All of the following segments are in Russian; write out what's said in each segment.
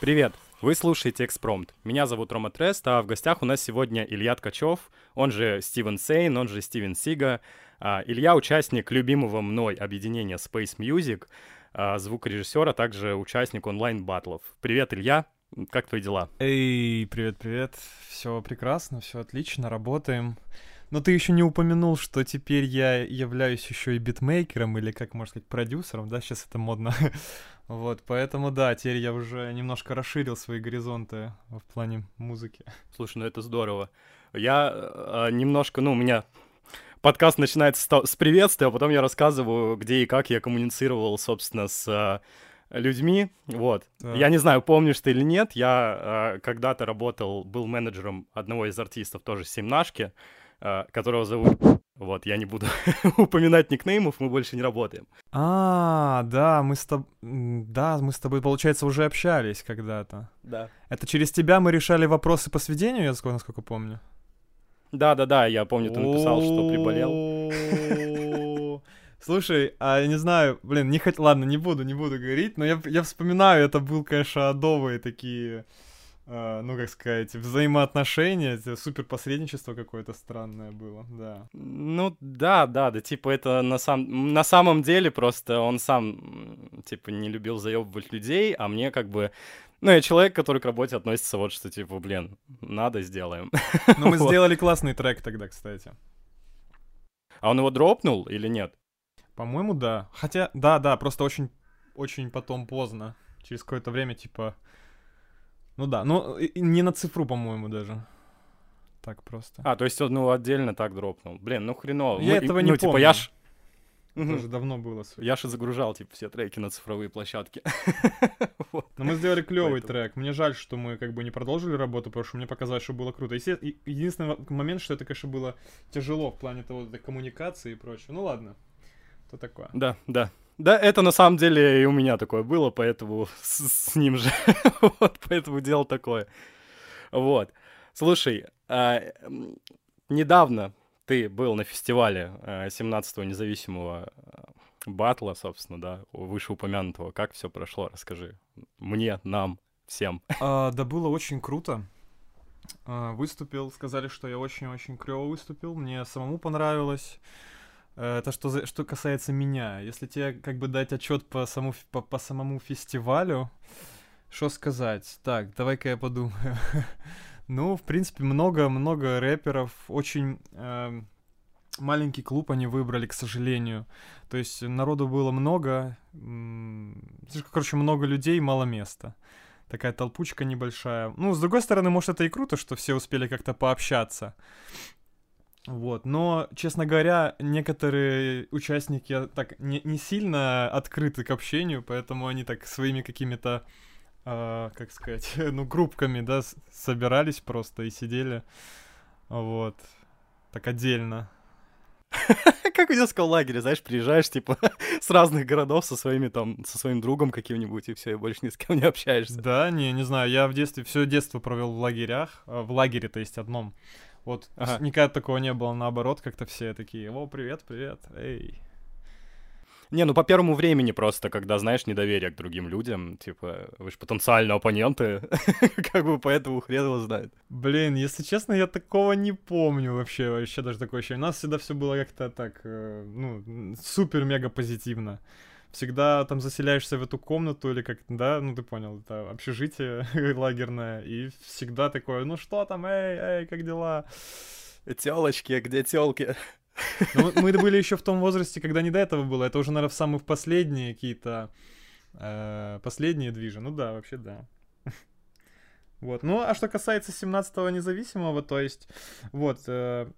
Привет! Вы слушаете «Экспромт». Меня зовут Рома Трест, а в гостях у нас сегодня Илья Ткачев, он же Стивен Сейн, он же Стивен Сига. А, Илья — участник любимого мной объединения Space Music, а, звукорежиссер, а также участник онлайн-батлов. Привет, Илья! Как твои дела? Эй, привет-привет. Все прекрасно, все отлично, работаем. Но ты еще не упомянул, что теперь я являюсь еще и битмейкером, или, как можно сказать, продюсером, да, сейчас это модно. вот, поэтому, да, теперь я уже немножко расширил свои горизонты в плане музыки. Слушай, ну это здорово. Я э, немножко, ну, у меня подкаст начинается с, с приветствия, а потом я рассказываю, где и как я коммуницировал, собственно, с э, людьми. Вот. Да. Я не знаю, помнишь ты или нет, я э, когда-то работал, был менеджером одного из артистов, тоже Семнашки. А, которого зовут... Вот, я не буду упоминать никнеймов, мы больше не работаем. А, да, мы с тобой... Да, мы с тобой, получается, уже общались когда-то. Да. Это через тебя мы решали вопросы по сведению, я насколько помню? Да-да-да, я помню, ты написал, что приболел. Слушай, а я не знаю, блин, не хоть, ладно, не буду, не буду говорить, но я, я вспоминаю, это был, конечно, адовые такие ну, как сказать, взаимоотношения, супер посредничество какое-то странное было, да. Ну, да, да, да, типа это на, сам... на самом деле просто он сам, типа, не любил заебывать людей, а мне как бы... Ну, я человек, который к работе относится вот что, типа, блин, надо, сделаем. Ну, мы сделали классный трек тогда, кстати. А он его дропнул или нет? По-моему, да. Хотя, да, да, просто очень, очень потом поздно. Через какое-то время, типа, ну да, но не на цифру, по-моему, даже. Так просто. А, то есть он ну, отдельно так дропнул. Блин, ну хреново. Я Мы, этого не ну, помню. Типа, я ж... Это уже давно было. Я же загружал, типа, все треки на цифровые площадки. вот. Но мы сделали клевый трек. Мне жаль, что мы как бы не продолжили работу, потому что мне показалось, что было круто. Единственный момент, что это, конечно, было тяжело в плане того, коммуникации и прочее. Ну ладно. То такое. Да, да. Да, это на самом деле и у меня такое было, поэтому с, с ним же. вот, поэтому делал такое. Вот. Слушай, а, недавно ты был на фестивале 17-го а, независимого а, батла, собственно, да, вышеупомянутого. Как все прошло? Расскажи мне, нам, всем. А, да, было очень круто. А, выступил, сказали, что я очень-очень клево выступил. Мне самому понравилось. Это что, что касается меня. Если тебе как бы дать отчет по, саму, по, по самому фестивалю, что сказать? Так, давай-ка я подумаю. ну, в принципе, много-много рэперов. Очень э, маленький клуб они выбрали, к сожалению. То есть народу было много. Короче, много людей, мало места. Такая толпучка небольшая. Ну, с другой стороны, может, это и круто, что все успели как-то пообщаться. Вот, но, честно говоря, некоторые участники так не, не сильно открыты к общению, поэтому они так своими какими-то, э, как сказать, ну, группками, да, собирались просто и сидели, вот, так отдельно. Как в детском лагере, знаешь, приезжаешь, типа, с разных городов со своими там, со своим другом каким-нибудь, и все, и больше ни с кем не общаешься. Да, не, не знаю, я в детстве, все детство провел в лагерях, э, в лагере, то есть одном. Вот ага. никогда такого не было, наоборот, как-то все такие, о, привет, привет, эй. Не, ну по первому времени просто, когда, знаешь, недоверие к другим людям, типа, вы же потенциально оппоненты, как бы поэтому хрен его знает. Блин, если честно, я такого не помню вообще, вообще даже такое ощущение. У нас всегда все было как-то так, э, ну, супер-мега позитивно всегда там заселяешься в эту комнату или как, да, ну ты понял, это общежитие лагерное, и всегда такое, ну что там, эй, эй, как дела? Телочки, где телки? Ну, мы были еще в том возрасте, когда не до этого было, это уже, наверное, в самые последние какие-то, э, последние движи, ну да, вообще да. Вот, ну а что касается 17-го независимого, то есть, вот, э,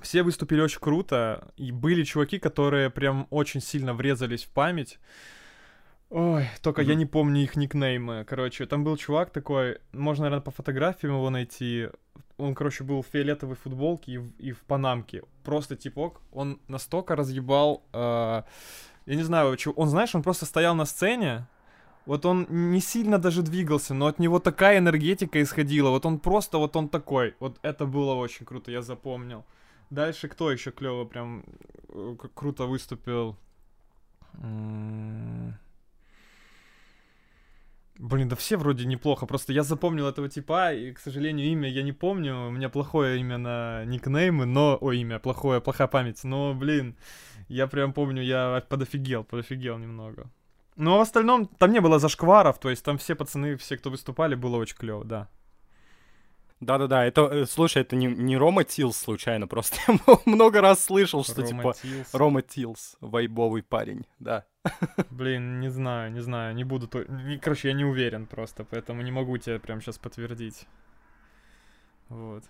все выступили очень круто, и были чуваки, которые прям очень сильно врезались в память. Ой, только mm-hmm. я не помню их никнеймы. Короче, там был чувак такой, можно, наверное, по фотографиям его найти. Он, короче, был в фиолетовой футболке и в, и в панамке. Просто типок. Он настолько разъебал... Э, я не знаю, он, знаешь, он просто стоял на сцене, вот он не сильно даже двигался, но от него такая энергетика исходила. Вот он просто, вот он такой. Вот это было очень круто, я запомнил. Дальше кто еще клево прям э, круто выступил? Блин, да все вроде неплохо. Просто я запомнил этого типа, и, к сожалению, имя я не помню. У меня плохое имя на никнеймы, но... Ой, имя, плохое, плохая память. Но, блин, я прям помню, я подофигел, подофигел немного. Ну, а в остальном, там не было зашкваров, то есть там все пацаны, все, кто выступали, было очень клево, да. Да-да-да, это, э, слушай, это не, не Рома Тилс случайно, просто я много раз слышал, что Рома типа Тилс. Рома Тилс, вайбовый парень, да. Блин, не знаю, не знаю, не буду, короче, я не уверен просто, поэтому не могу тебе прямо сейчас подтвердить. Вот.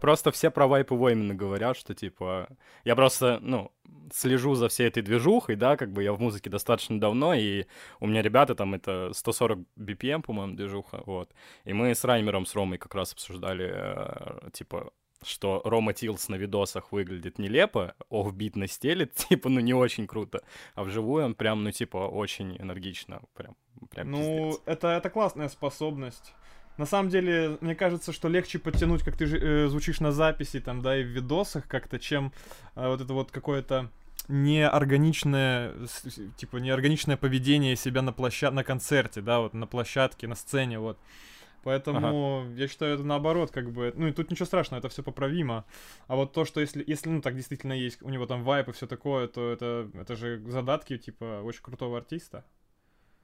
Просто все про вайп его именно говорят, что типа... Я просто, ну, слежу за всей этой движухой, да, как бы я в музыке достаточно давно, и у меня ребята там, это 140 BPM, по-моему, движуха, вот. И мы с Раймером, с Ромой как раз обсуждали, э, типа, что Рома Тилс на видосах выглядит нелепо, офбит настелит, типа, ну, не очень круто, а вживую он прям, ну, типа, очень энергично, прям, прям Ну, это, это классная способность. На самом деле, мне кажется, что легче подтянуть, как ты э, звучишь на записи, там, да, и в видосах как-то, чем э, вот это вот какое-то неорганичное, типа, неорганичное поведение себя на площадке, на концерте, да, вот на площадке, на сцене, вот. Поэтому ага. я считаю, это наоборот, как бы. Ну и тут ничего страшного, это все поправимо. А вот то, что если, если ну так действительно есть, у него там vibe и все такое, то это, это же задатки, типа, очень крутого артиста.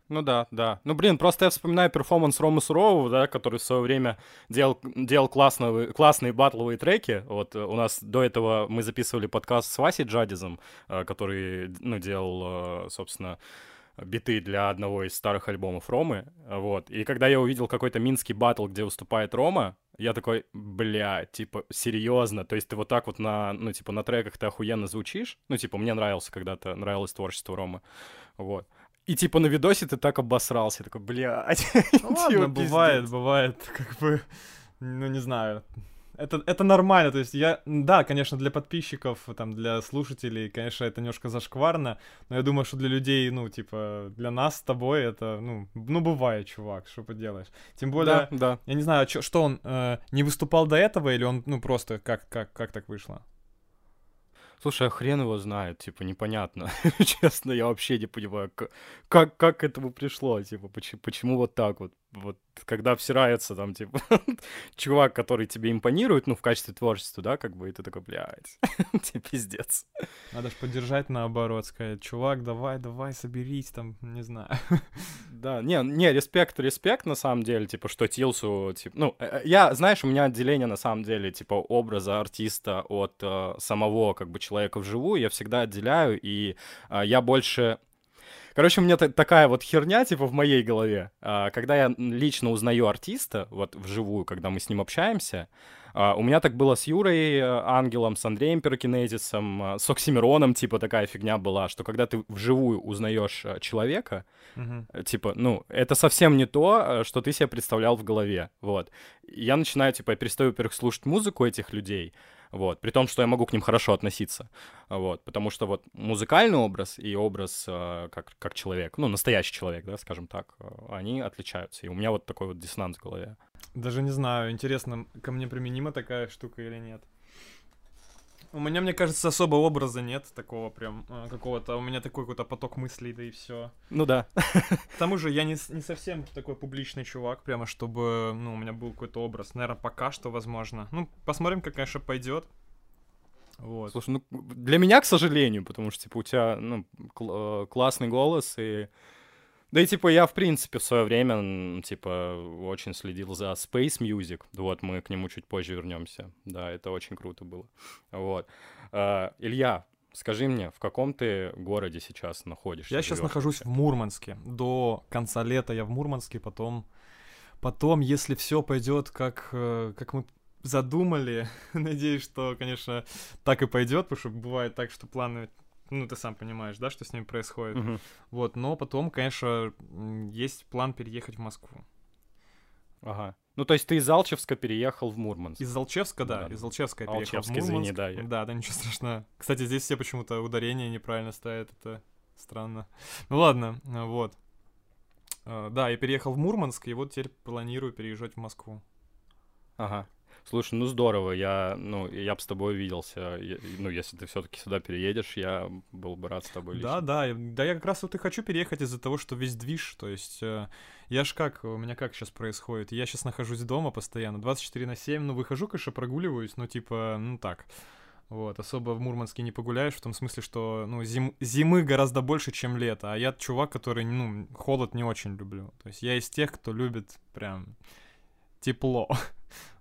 Ну да, да. Ну блин, просто я вспоминаю перформанс Ромы Сурового, да, который в свое время делал, делал классные, классные батловые треки. Вот э, у нас до этого мы записывали подкаст с Васей Джадизом, э, который, ну, делал, э, собственно, биты для одного из старых альбомов Ромы, вот. И когда я увидел какой-то минский батл, где выступает Рома, я такой, бля, типа, серьезно, то есть ты вот так вот на, ну, типа, на треках ты охуенно звучишь, ну, типа, мне нравился когда-то, нравилось творчество Ромы, вот. И типа на видосе ты так обосрался, такой, блядь. Ну ладно, бывает, бывает, как бы, ну не знаю. Это, это нормально, то есть я, да, конечно, для подписчиков, там, для слушателей, конечно, это немножко зашкварно, но я думаю, что для людей, ну, типа, для нас с тобой это, ну, ну, бывает, чувак, что поделаешь. Тем более, да, да. я не знаю, что, что он, э, не выступал до этого, или он, ну, просто, как, как, как так вышло? Слушай, а хрен его знает, типа, непонятно. Честно, я вообще не понимаю, как, как к этому пришло, типа, почему, почему вот так вот вот когда обсирается там, типа, чувак, который тебе импонирует, ну, в качестве творчества, да, как бы, и ты такой, блядь, тебе пиздец. Надо же поддержать наоборот, сказать, чувак, давай, давай, соберись, там, не знаю. Да, не, не, респект, респект, на самом деле, типа, что Тилсу, типа, ну, э, я, знаешь, у меня отделение, на самом деле, типа, образа артиста от э, самого, как бы, человека вживую, я всегда отделяю, и э, я больше Короче, у меня такая вот херня, типа, в моей голове. А, когда я лично узнаю артиста, вот вживую, когда мы с ним общаемся, а, у меня так было с Юрой э, Ангелом, с Андреем Пирокинезисом, а, с Оксимироном, типа, такая фигня была, что когда ты вживую узнаешь э, человека, uh-huh. типа, ну, это совсем не то, что ты себе представлял в голове, вот. Я начинаю, типа, я перестаю, во-первых, слушать музыку этих людей, вот, при том, что я могу к ним хорошо относиться, вот, потому что вот музыкальный образ и образ э, как, как человек, ну, настоящий человек, да, скажем так, э, они отличаются, и у меня вот такой вот диссонанс в голове. Даже не знаю, интересно, ко мне применима такая штука или нет. У меня, мне кажется, особо образа нет такого прям э, какого-то. У меня такой какой-то поток мыслей, да и все. Ну да. К тому же я не, не совсем такой публичный чувак, прямо чтобы, ну, у меня был какой-то образ. Наверное, пока что возможно. Ну, посмотрим, как, конечно, пойдет. Вот. Слушай, ну, для меня, к сожалению, потому что, типа, у тебя, ну, кл- э, классный голос, и да и типа я, в принципе, в свое время, типа, очень следил за Space Music. Вот, мы к нему чуть позже вернемся. Да, это очень круто было. Вот. Uh, Илья, скажи мне, в каком ты городе сейчас находишься? Я сейчас нахожусь в Мурманске. До конца лета я в Мурманске, потом... Потом, если все пойдет как, э, как мы задумали, надеюсь, что, конечно, так и пойдет, потому что бывает так, что планы ну, ты сам понимаешь, да, что с ними происходит. Угу. Вот, но потом, конечно, есть план переехать в Москву. Ага. Ну, то есть ты из Алчевска переехал в Мурманск? Из Алчевска, да, да. из Алчевска я переехал Алчевск, в Мурманск. извини, да. Я... Да, да, ничего страшного. Кстати, здесь все почему-то ударение неправильно ставят, это странно. Ну ладно, вот. А, да, я переехал в Мурманск, и вот теперь планирую переезжать в Москву. Ага. Слушай, ну здорово, я, ну, я бы с тобой увиделся. Я, ну, если ты все-таки сюда переедешь, я был бы рад с тобой лично. Да, да, да, я как раз вот и хочу переехать из-за того, что весь движ, то есть э, я ж как, у меня как сейчас происходит, я сейчас нахожусь дома постоянно, 24 на 7, ну, выхожу, конечно, прогуливаюсь, но типа, ну так, вот, особо в Мурманске не погуляешь, в том смысле, что, ну, зим, зимы гораздо больше, чем лето, а я чувак, который, ну, холод не очень люблю. То есть я из тех, кто любит прям тепло.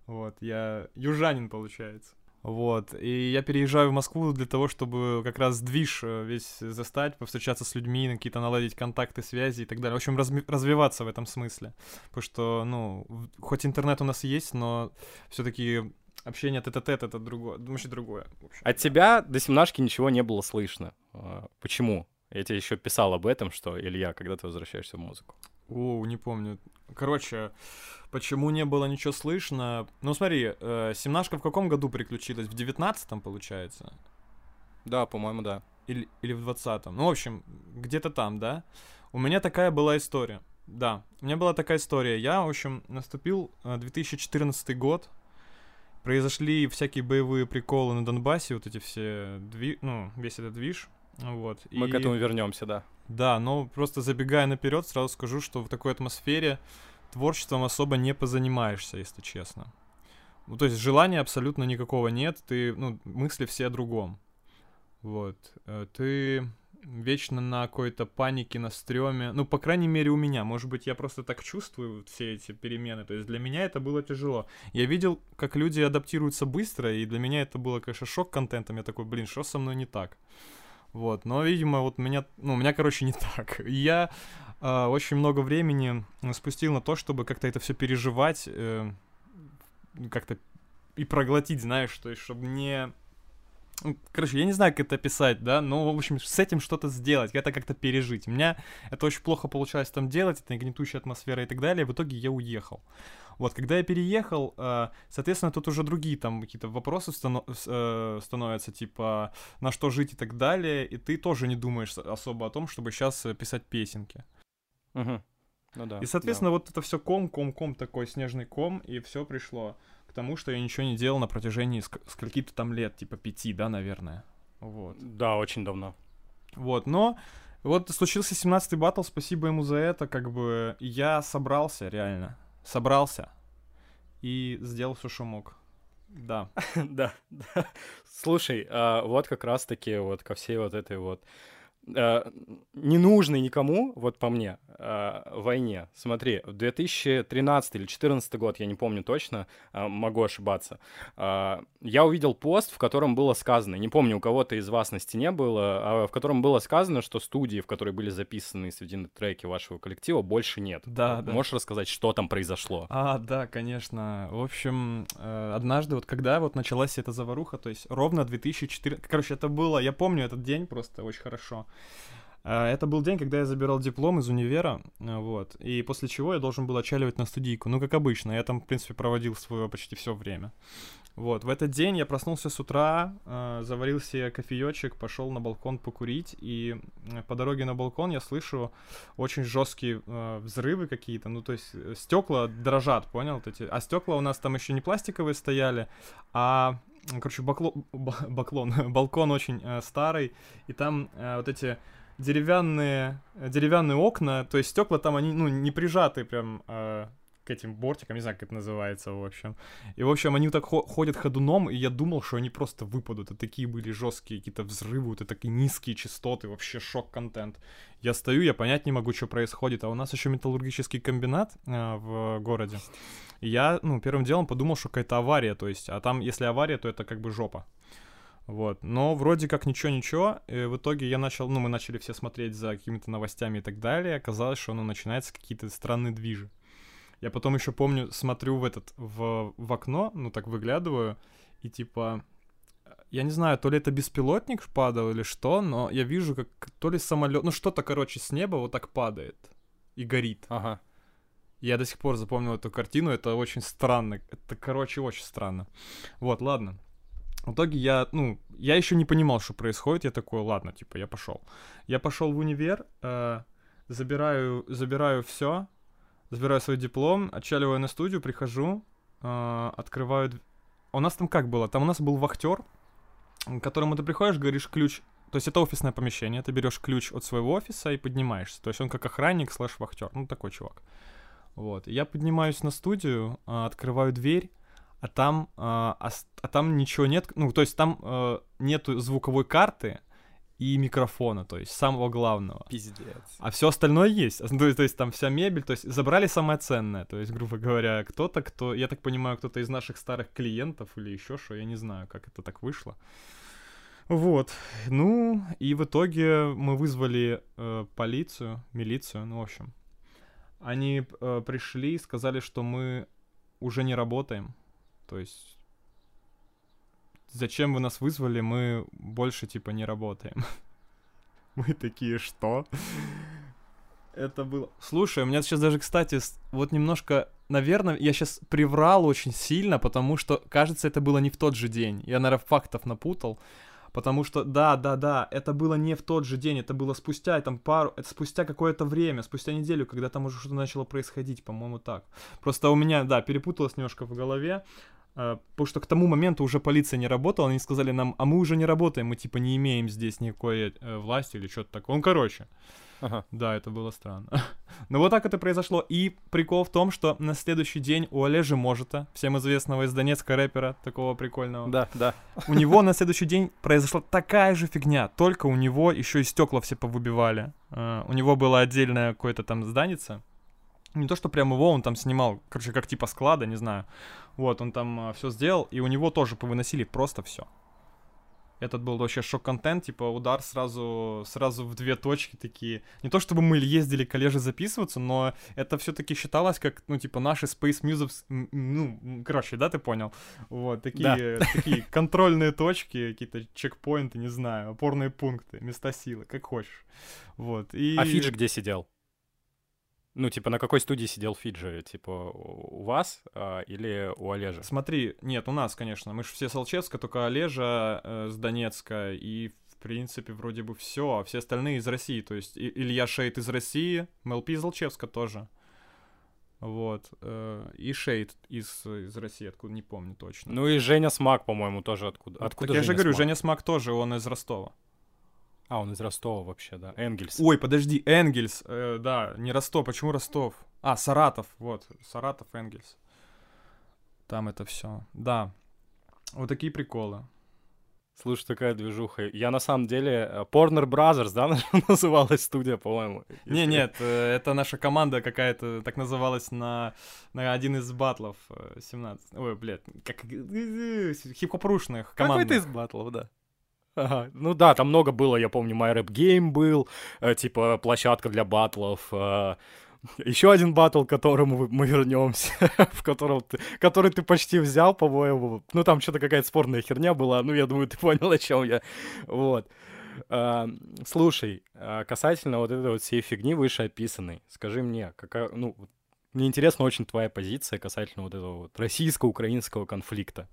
Вот, я южанин, получается. Вот, и я переезжаю в Москву для того, чтобы как раз движ э, весь застать, повстречаться с людьми, какие-то наладить контакты, связи и так далее. В общем, разми- развиваться в этом смысле. Потому что, ну, хоть интернет у нас есть, но все таки общение тет-а-тет — это другое, вообще другое. От тебя до семнашки ничего не было слышно. А, почему? Я тебе еще писал об этом, что, Илья, когда ты возвращаешься в музыку? О, не помню. Короче, почему не было ничего слышно? Ну, смотри, э, семнашка в каком году приключилась? В девятнадцатом, получается? Да, по-моему, да. Или, или в двадцатом. Ну, в общем, где-то там, да? У меня такая была история. Да, у меня была такая история. Я, в общем, наступил 2014 э, год. Произошли всякие боевые приколы на Донбассе, вот эти все, дви... ну, весь этот движ. Вот. Мы и... к этому вернемся, да. Да, но просто забегая наперед, сразу скажу, что в такой атмосфере творчеством особо не позанимаешься, если честно. Ну, то есть желания абсолютно никакого нет, ты, ну, мысли все о другом. Вот. Э, ты вечно на какой-то панике, на стреме. Ну, по крайней мере, у меня. Может быть, я просто так чувствую все эти перемены. То есть для меня это было тяжело. Я видел, как люди адаптируются быстро, и для меня это было, конечно, шок контентом. Я такой, блин, что со мной не так? Вот, но, видимо, вот меня, ну, у меня, короче, не так. Я э, очень много времени спустил на то, чтобы как-то это все переживать, э, как-то и проглотить, знаешь, то есть, чтобы не... Ну, короче, я не знаю, как это описать, да, но, в общем, с этим что-то сделать, это как-то пережить. У меня это очень плохо получалось там делать, это гнетущая атмосфера и так далее, в итоге я уехал. Вот, когда я переехал, э, соответственно, тут уже другие там какие-то вопросы э, становятся, типа, на что жить и так далее, и ты тоже не думаешь особо о том, чтобы сейчас э, писать песенки. Угу. Ну да. И, соответственно, да. вот это все ком, ком, ком, такой снежный ком, и все пришло к тому, что я ничего не делал на протяжении ск- скольки-то там лет, типа пяти, да, наверное. Вот. Да, очень давно. Вот, но вот случился 17-й батл, спасибо ему за это, как бы я собрался реально собрался и сделал все, что мог. Да. да. Слушай, а, вот как раз-таки вот ко всей вот этой вот э, ненужной никому, вот по мне, э, войне. Смотри, в 2013 или 2014 год, я не помню точно, э, могу ошибаться, э, я увидел пост, в котором было сказано, не помню, у кого-то из вас на стене было, а в котором было сказано, что студии, в которой были записаны сведены треки вашего коллектива, больше нет. Да, да. Можешь рассказать, что там произошло? А, да, конечно. В общем, э, однажды, вот когда вот началась эта заваруха, то есть ровно 2014... Короче, это было, я помню этот день просто очень хорошо. А, это был день, когда я забирал диплом из универа, а, вот, и после чего я должен был отчаливать на студийку. Ну, как обычно, я там, в принципе, проводил свое почти все время. Вот, в этот день я проснулся с утра, э, заварил себе кофеечек, пошел на балкон покурить, и по дороге на балкон я слышу очень жесткие взрывы какие-то, ну, то есть э, стекла дрожат, понял? Эти... А стекла у нас там еще не пластиковые стояли, а короче, бакло... баклон, балкон очень э, старый, и там э, вот эти деревянные, деревянные окна, то есть стекла там, они, ну, не прижаты прям э, к этим бортикам, не знаю, как это называется, в общем. И, в общем, они так ходят ходуном, и я думал, что они просто выпадут. Это такие были жесткие какие-то взрывы, это такие низкие частоты, вообще шок-контент. Я стою, я понять не могу, что происходит. А у нас еще металлургический комбинат э, в городе. И я, ну, первым делом подумал, что какая-то авария, то есть, а там, если авария, то это как бы жопа. Вот. Но вроде как ничего-ничего. И в итоге я начал, ну, мы начали все смотреть за какими-то новостями и так далее. Оказалось, что, ну, начинаются какие-то странные движи. Я потом еще помню, смотрю в этот, в, в окно, ну, так выглядываю, и типа, я не знаю, то ли это беспилотник падал или что, но я вижу, как то ли самолет, ну, что-то, короче, с неба вот так падает и горит. Ага. Я до сих пор запомнил эту картину, это очень странно. Это, короче, очень странно. Вот, ладно. В итоге я, ну, я еще не понимал, что происходит. Я такой, ладно, типа, я пошел. Я пошел в универ, э, забираю, забираю все, забираю свой диплом, отчаливаю на студию, прихожу, э, открываю, у нас там как было? Там у нас был вахтер, к которому ты приходишь, говоришь ключ. То есть это офисное помещение, ты берешь ключ от своего офиса и поднимаешься. То есть он как охранник слэш вахтер. Ну, такой чувак. Вот. Я поднимаюсь на студию, а, открываю дверь, а там, а, а, а там ничего нет. Ну, то есть там а, нету звуковой карты, и микрофона, то есть самого главного. Пиздец. А все остальное есть. То есть, то есть там вся мебель, то есть забрали самое ценное. То есть, грубо говоря, кто-то, кто, я так понимаю, кто-то из наших старых клиентов или еще что, я не знаю, как это так вышло. Вот. Ну, и в итоге мы вызвали э, полицию, милицию, ну, в общем. Они э, пришли и сказали, что мы уже не работаем. То есть зачем вы нас вызвали, мы больше, типа, не работаем. Мы такие, что? Это было... Слушай, у меня сейчас даже, кстати, вот немножко... Наверное, я сейчас приврал очень сильно, потому что, кажется, это было не в тот же день. Я, наверное, фактов напутал. Потому что, да, да, да, это было не в тот же день, это было спустя, там, пару, это спустя какое-то время, спустя неделю, когда там уже что-то начало происходить, по-моему, так. Просто у меня, да, перепуталось немножко в голове. А, потому что к тому моменту уже полиция не работала, они сказали нам, а мы уже не работаем, мы типа не имеем здесь никакой э, власти или что-то такое. Он, короче. Ага. Да, это было странно. Но вот так это произошло. И прикол в том, что на следующий день у Олежи Можета, всем известного из Донецка рэпера, такого прикольного. Да, да. У него на следующий день произошла такая же фигня, только у него еще и стекла все повыбивали. Uh, у него было отдельное какое-то там зданице, не то, что прямо его, он там снимал, короче, как типа склада, не знаю. Вот, он там а, все сделал, и у него тоже повыносили просто все. Этот был вообще шок-контент, типа удар сразу, сразу в две точки такие. Не то чтобы мы ездили к Олеже записываться, но это все-таки считалось как, ну, типа, наши Space Muses, ну, короче, да, ты понял? Вот, такие, да. такие контрольные точки, какие-то чекпоинты, не знаю, опорные пункты, места силы, как хочешь. Вот, и... А Фидж где сидел? Ну, типа, на какой студии сидел Фиджи? Типа, у вас а, или у Олежа? Смотри, нет, у нас, конечно. Мы же все с Алчевска, только Олежа э, с Донецка. И, в принципе, вроде бы все. А все остальные из России. То есть и, Илья Шейд из России, МЛП из Алчевска тоже. Вот. Э, и Шейд из, из России, откуда не помню точно. Ну и Женя Смак, по-моему, тоже откуда. Откуда так я же говорю, Смак? Женя Смак тоже, он из Ростова. А, он из Ростова вообще, да. Энгельс. Ой, подожди, Энгельс. Э, да, не Ростов. Почему Ростов? А, Саратов. Вот, Саратов, Энгельс. Там это все. Да. Вот такие приколы. Слушай, такая движуха. Я на самом деле... Порнер Brothers, да, называлась студия, по-моему? Не, нет, э, это наша команда какая-то, так называлась на, на один из батлов 17. Э, Ой, блядь, как э, хип-хоп-рушных команд. Какой-то из батлов, да. Ага. Ну да, там много было, я помню, My Rap Game был, э, типа площадка для батлов. Э, еще один батл, к которому мы вернемся, в котором ты, который ты почти взял, по-моему. Ну там что-то какая-то спорная херня была. Ну я думаю, ты понял, о чем я. Вот. Uh, слушай, uh, касательно вот этой вот всей фигни вышеописанной, скажи мне, какая, ну, мне интересна очень твоя позиция касательно вот этого вот российско-украинского конфликта.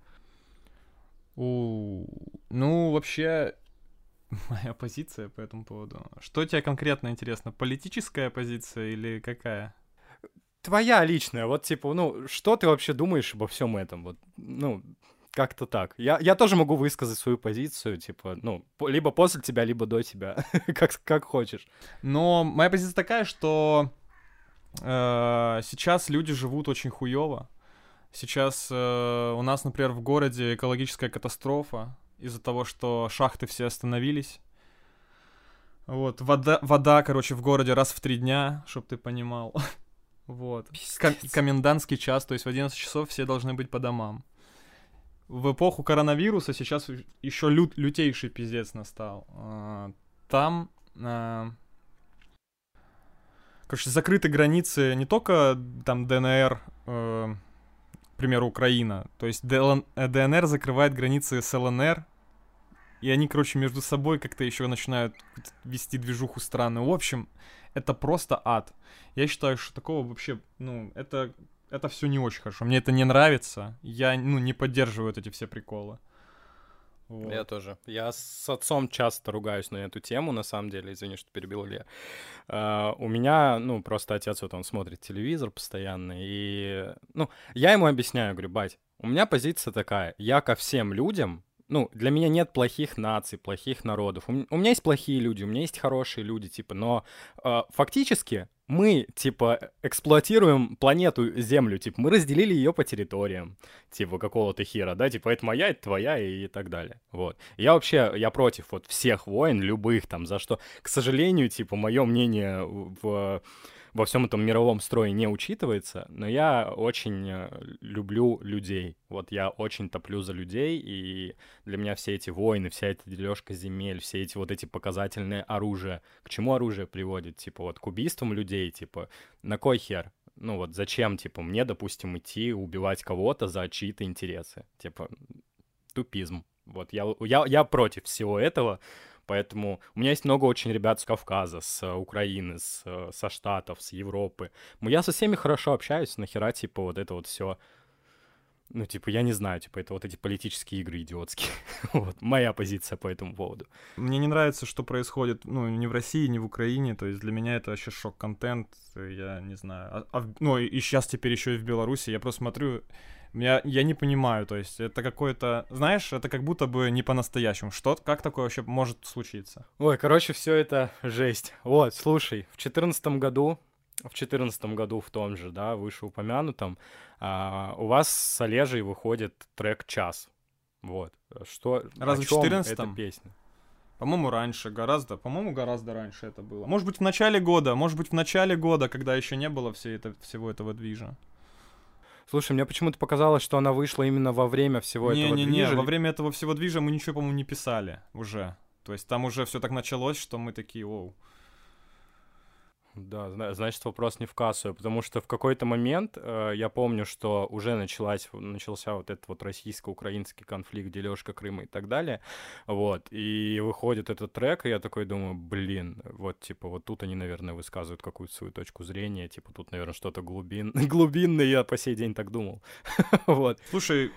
У... Ну, вообще, моя позиция по этому поводу. Что тебе конкретно интересно? Политическая позиция или какая? Твоя личная, вот типа, ну, что ты вообще думаешь обо всем этом? Вот, ну, как-то так. Я, я тоже могу высказать свою позицию, типа, ну, либо после тебя, либо до тебя, как, как хочешь. Но моя позиция такая, что э, сейчас люди живут очень хуево. Сейчас э, у нас, например, в городе экологическая катастрофа из-за того, что шахты все остановились. Вот, вода, вода, короче, в городе раз в три дня, чтоб ты понимал. вот. Ком- комендантский час, то есть в 11 часов все должны быть по домам. В эпоху коронавируса сейчас еще лют, лютейший пиздец настал. А, там... А, короче, закрыты границы не только там ДНР, э, примеру, Украина. То есть ДНР закрывает границы с ЛНР, и они, короче, между собой как-то еще начинают вести движуху странную. В общем, это просто ад. Я считаю, что такого вообще, ну, это, это все не очень хорошо. Мне это не нравится. Я, ну, не поддерживаю эти все приколы. Вот. Я тоже. Я с отцом часто ругаюсь на эту тему, на самом деле. Извини, что перебил Илья. Uh, у меня, ну, просто отец вот он смотрит телевизор постоянно, и, ну, я ему объясняю, говорю, бать, у меня позиция такая, я ко всем людям, ну, для меня нет плохих наций, плохих народов. У, у меня есть плохие люди, у меня есть хорошие люди, типа, но э, фактически мы, типа, эксплуатируем планету Землю, типа, мы разделили ее по территориям, типа, какого-то хера, да, типа, это моя, это твоя и, и так далее, вот. Я вообще, я против вот всех войн, любых там, за что, к сожалению, типа, мое мнение в во всем этом мировом строе не учитывается, но я очень э, люблю людей. Вот я очень топлю за людей, и для меня все эти войны, вся эта дележка земель, все эти вот эти показательные оружия, к чему оружие приводит? Типа вот к убийствам людей, типа на кой хер? Ну вот зачем, типа, мне, допустим, идти убивать кого-то за чьи-то интересы? Типа, тупизм. Вот я, я, я против всего этого, Поэтому у меня есть много очень ребят с Кавказа, с э, Украины, с, э, со Штатов, с Европы. Я со всеми хорошо общаюсь, нахера, типа, вот это вот все ну, типа, я не знаю, типа, это вот эти политические игры идиотские. вот, моя позиция по этому поводу. Мне не нравится, что происходит, ну, ни в России, ни в Украине, то есть для меня это вообще шок-контент, я не знаю. А, а, ну, и сейчас теперь еще и в Беларуси, я просто смотрю, я, я не понимаю, то есть это какое-то, знаешь, это как будто бы не по-настоящему. Что, как такое вообще может случиться? Ой, короче, все это жесть. Вот, слушай, в четырнадцатом году, в четырнадцатом году в том же, да, вышеупомянутом, а, у вас с Олежей выходит трек «Час». Вот. Что, Разве в четырнадцатом? песня? По-моему, раньше, гораздо, по-моему, гораздо раньше это было. Может быть, в начале года, может быть, в начале года, когда еще не было все это, всего этого движа. Слушай, мне почему-то показалось, что она вышла именно во время всего не, этого не, движа. Не-не-не, во время этого всего движа мы ничего, по-моему, не писали уже. То есть там уже все так началось, что мы такие, оу. Да, значит, вопрос не в кассу, потому что в какой-то момент э, я помню, что уже началась, начался вот этот вот российско-украинский конфликт, дележка Крыма и так далее, вот, и выходит этот трек, и я такой думаю, блин, вот, типа, вот тут они, наверное, высказывают какую-то свою точку зрения, типа, тут, наверное, что-то глубин... глубинное, я по сей день так думал, вот. Слушай,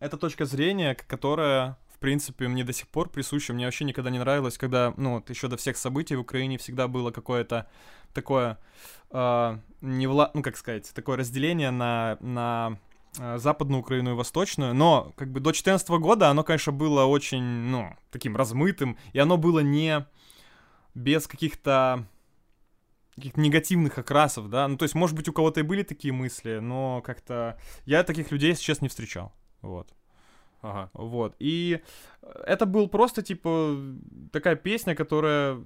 это точка зрения, которая в принципе, мне до сих пор присуща. Мне вообще никогда не нравилось, когда, ну, вот еще до всех событий в Украине всегда было какое-то такое, э, не вла... ну, как сказать, такое разделение на, на э, западную Украину и восточную, но как бы до 14 года оно, конечно, было очень, ну, таким размытым, и оно было не без каких-то каких-то негативных окрасов, да, ну, то есть, может быть, у кого-то и были такие мысли, но как-то я таких людей сейчас не встречал, вот. Ага. Вот. И это был просто, типа, такая песня, которая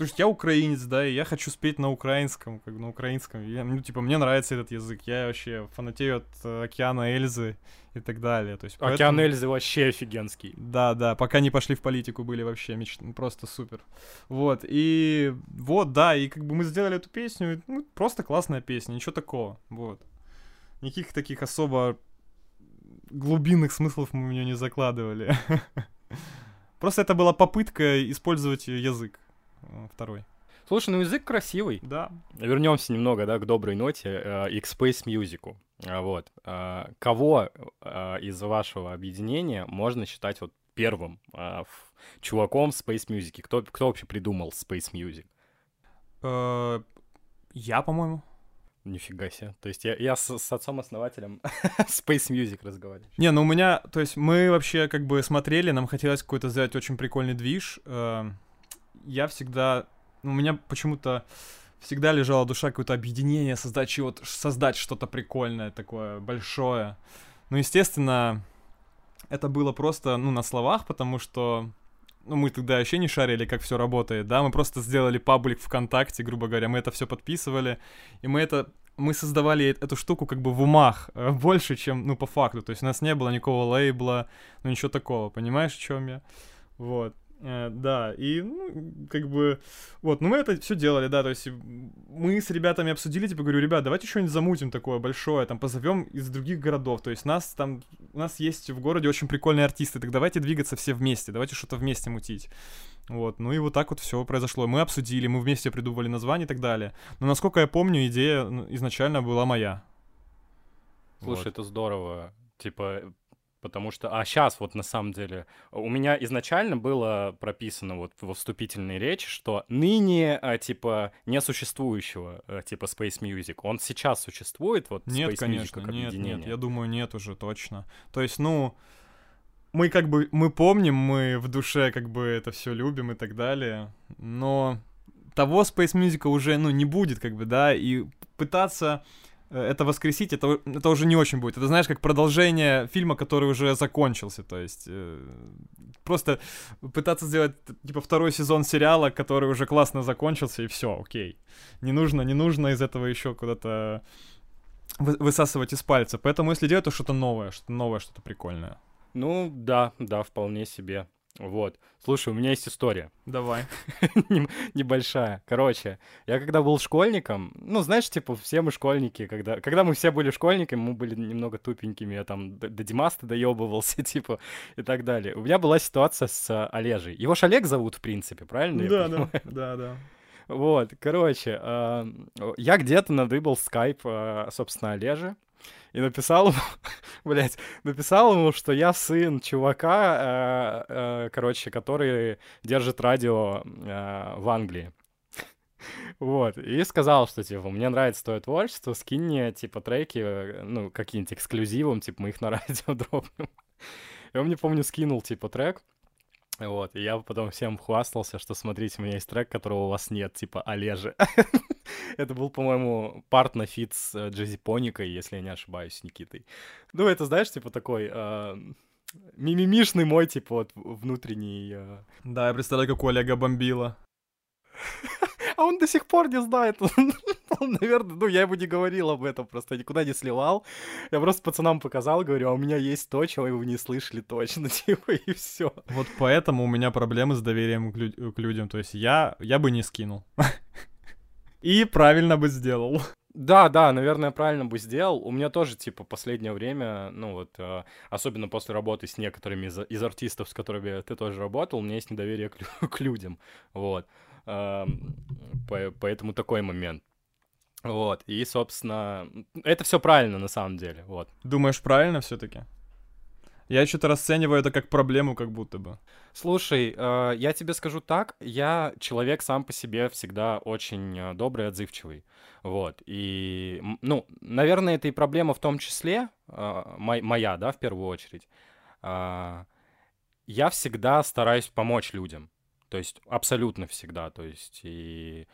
то есть я украинец, да, и я хочу спеть на украинском, как на украинском. Я, ну, типа, мне нравится этот язык. Я вообще фанатею от э, океана Эльзы и так далее. То есть, поэтому... Океан Эльзы вообще офигенский. Да, да, пока не пошли в политику, были вообще меч... просто супер. Вот, и вот, да, и как бы мы сделали эту песню, ну, просто классная песня, ничего такого, вот. Никаких таких особо глубинных смыслов мы в нее не закладывали. Просто это была попытка использовать язык второй. Слушай, ну язык красивый. Да. Вернемся немного, да, к доброй ноте, э, и к Space Music. А, вот. А, кого а, из вашего объединения можно считать вот первым чуваком в Space Music? Кто, кто вообще придумал Space Music? Э, я, по-моему. Нифига себе. То есть я, я с, с отцом-основателем Space Music разговариваю. Не, ну у меня, то есть мы вообще как бы смотрели, нам хотелось какой-то сделать очень прикольный движ. Э, я всегда... У меня почему-то всегда лежала душа какое-то объединение, создать чего-то, создать что-то прикольное такое, большое. Ну, естественно, это было просто, ну, на словах, потому что ну, мы тогда вообще не шарили, как все работает, да, мы просто сделали паблик ВКонтакте, грубо говоря, мы это все подписывали, и мы это, мы создавали эту штуку как бы в умах э, больше, чем, ну, по факту, то есть у нас не было никакого лейбла, ну, ничего такого, понимаешь, о чем я? Вот. Э, да, и, ну, как бы, вот, ну, мы это все делали, да, то есть мы с ребятами обсудили, типа, говорю, ребят, давайте что-нибудь замутим такое большое, там, позовем из других городов, то есть нас там, у нас есть в городе очень прикольные артисты, так давайте двигаться все вместе, давайте что-то вместе мутить. Вот, ну и вот так вот все произошло. Мы обсудили, мы вместе придумывали название и так далее. Но, насколько я помню, идея ну, изначально была моя. Слушай, вот. это здорово. Типа, Потому что, а сейчас вот на самом деле, у меня изначально было прописано вот во вступительной речи, что ныне, а, типа, несуществующего, а, типа, Space Music, он сейчас существует, вот нет, Space конечно, Music как нет, нет, я думаю, нет уже точно. То есть, ну, мы как бы, мы помним, мы в душе как бы это все любим и так далее, но того Space Music уже, ну, не будет, как бы, да, и пытаться это воскресить, это, это уже не очень будет. Это, знаешь, как продолжение фильма, который уже закончился. То есть э, просто пытаться сделать, типа, второй сезон сериала, который уже классно закончился, и все, окей. Не нужно, не нужно из этого еще куда-то высасывать из пальца. Поэтому, если делать, то что-то новое, что-то новое, что-то прикольное. Ну, да, да, вполне себе. Вот. Слушай, у меня есть история. Давай. Небольшая. Короче, я когда был школьником, ну, знаешь, типа, все мы школьники, когда, когда мы все были школьниками, мы были немного тупенькими, я там до, до Димаста доебывался, типа, и так далее. У меня была ситуация с а, Олежей. Его ж Олег зовут, в принципе, правильно? Да, да, да, да. Вот, короче, э, я где-то надыбал скайп, э, собственно, Олежи, и написал ему, блядь, написал ему, что я сын чувака, э, э, короче, который держит радио э, в Англии. Вот, и сказал, что, типа, мне нравится твое творчество, скинь мне, типа, треки, ну, какие-нибудь эксклюзивом, типа, мы их на радио дропнем. И он мне, помню, скинул, типа, трек, вот, и я потом всем хвастался, что смотрите, у меня есть трек, которого у вас нет, типа Олежи. это был, по-моему, part на feat с э, Джези Поникой, если я не ошибаюсь, Никитой. Ну, это, знаешь, типа такой... Э, мимимишный мой, типа, вот внутренний... Э... Да, я представляю, как у Олега бомбила. а он до сих пор не знает. Он, наверное, ну, я ему не говорил об этом, просто никуда не сливал. Я просто пацанам показал, говорю, а у меня есть то, чего вы не слышали точно, типа, и все. Вот поэтому у меня проблемы с доверием к, лю- к людям. То есть я, я бы не скинул. И правильно бы сделал. Да, да, наверное, правильно бы сделал. У меня тоже, типа, последнее время, ну вот, э, особенно после работы с некоторыми из, из артистов, с которыми ты тоже работал, у меня есть недоверие к, к людям, вот. Э, поэтому такой момент. Вот, и, собственно, это все правильно на самом деле, вот. Думаешь, правильно все-таки? Я что-то расцениваю это как проблему, как будто бы. Слушай, э, я тебе скажу так, я человек сам по себе всегда очень э, добрый, отзывчивый, вот. И, ну, наверное, это и проблема в том числе э, моя, да, в первую очередь. Э, я всегда стараюсь помочь людям, то есть абсолютно всегда, то есть и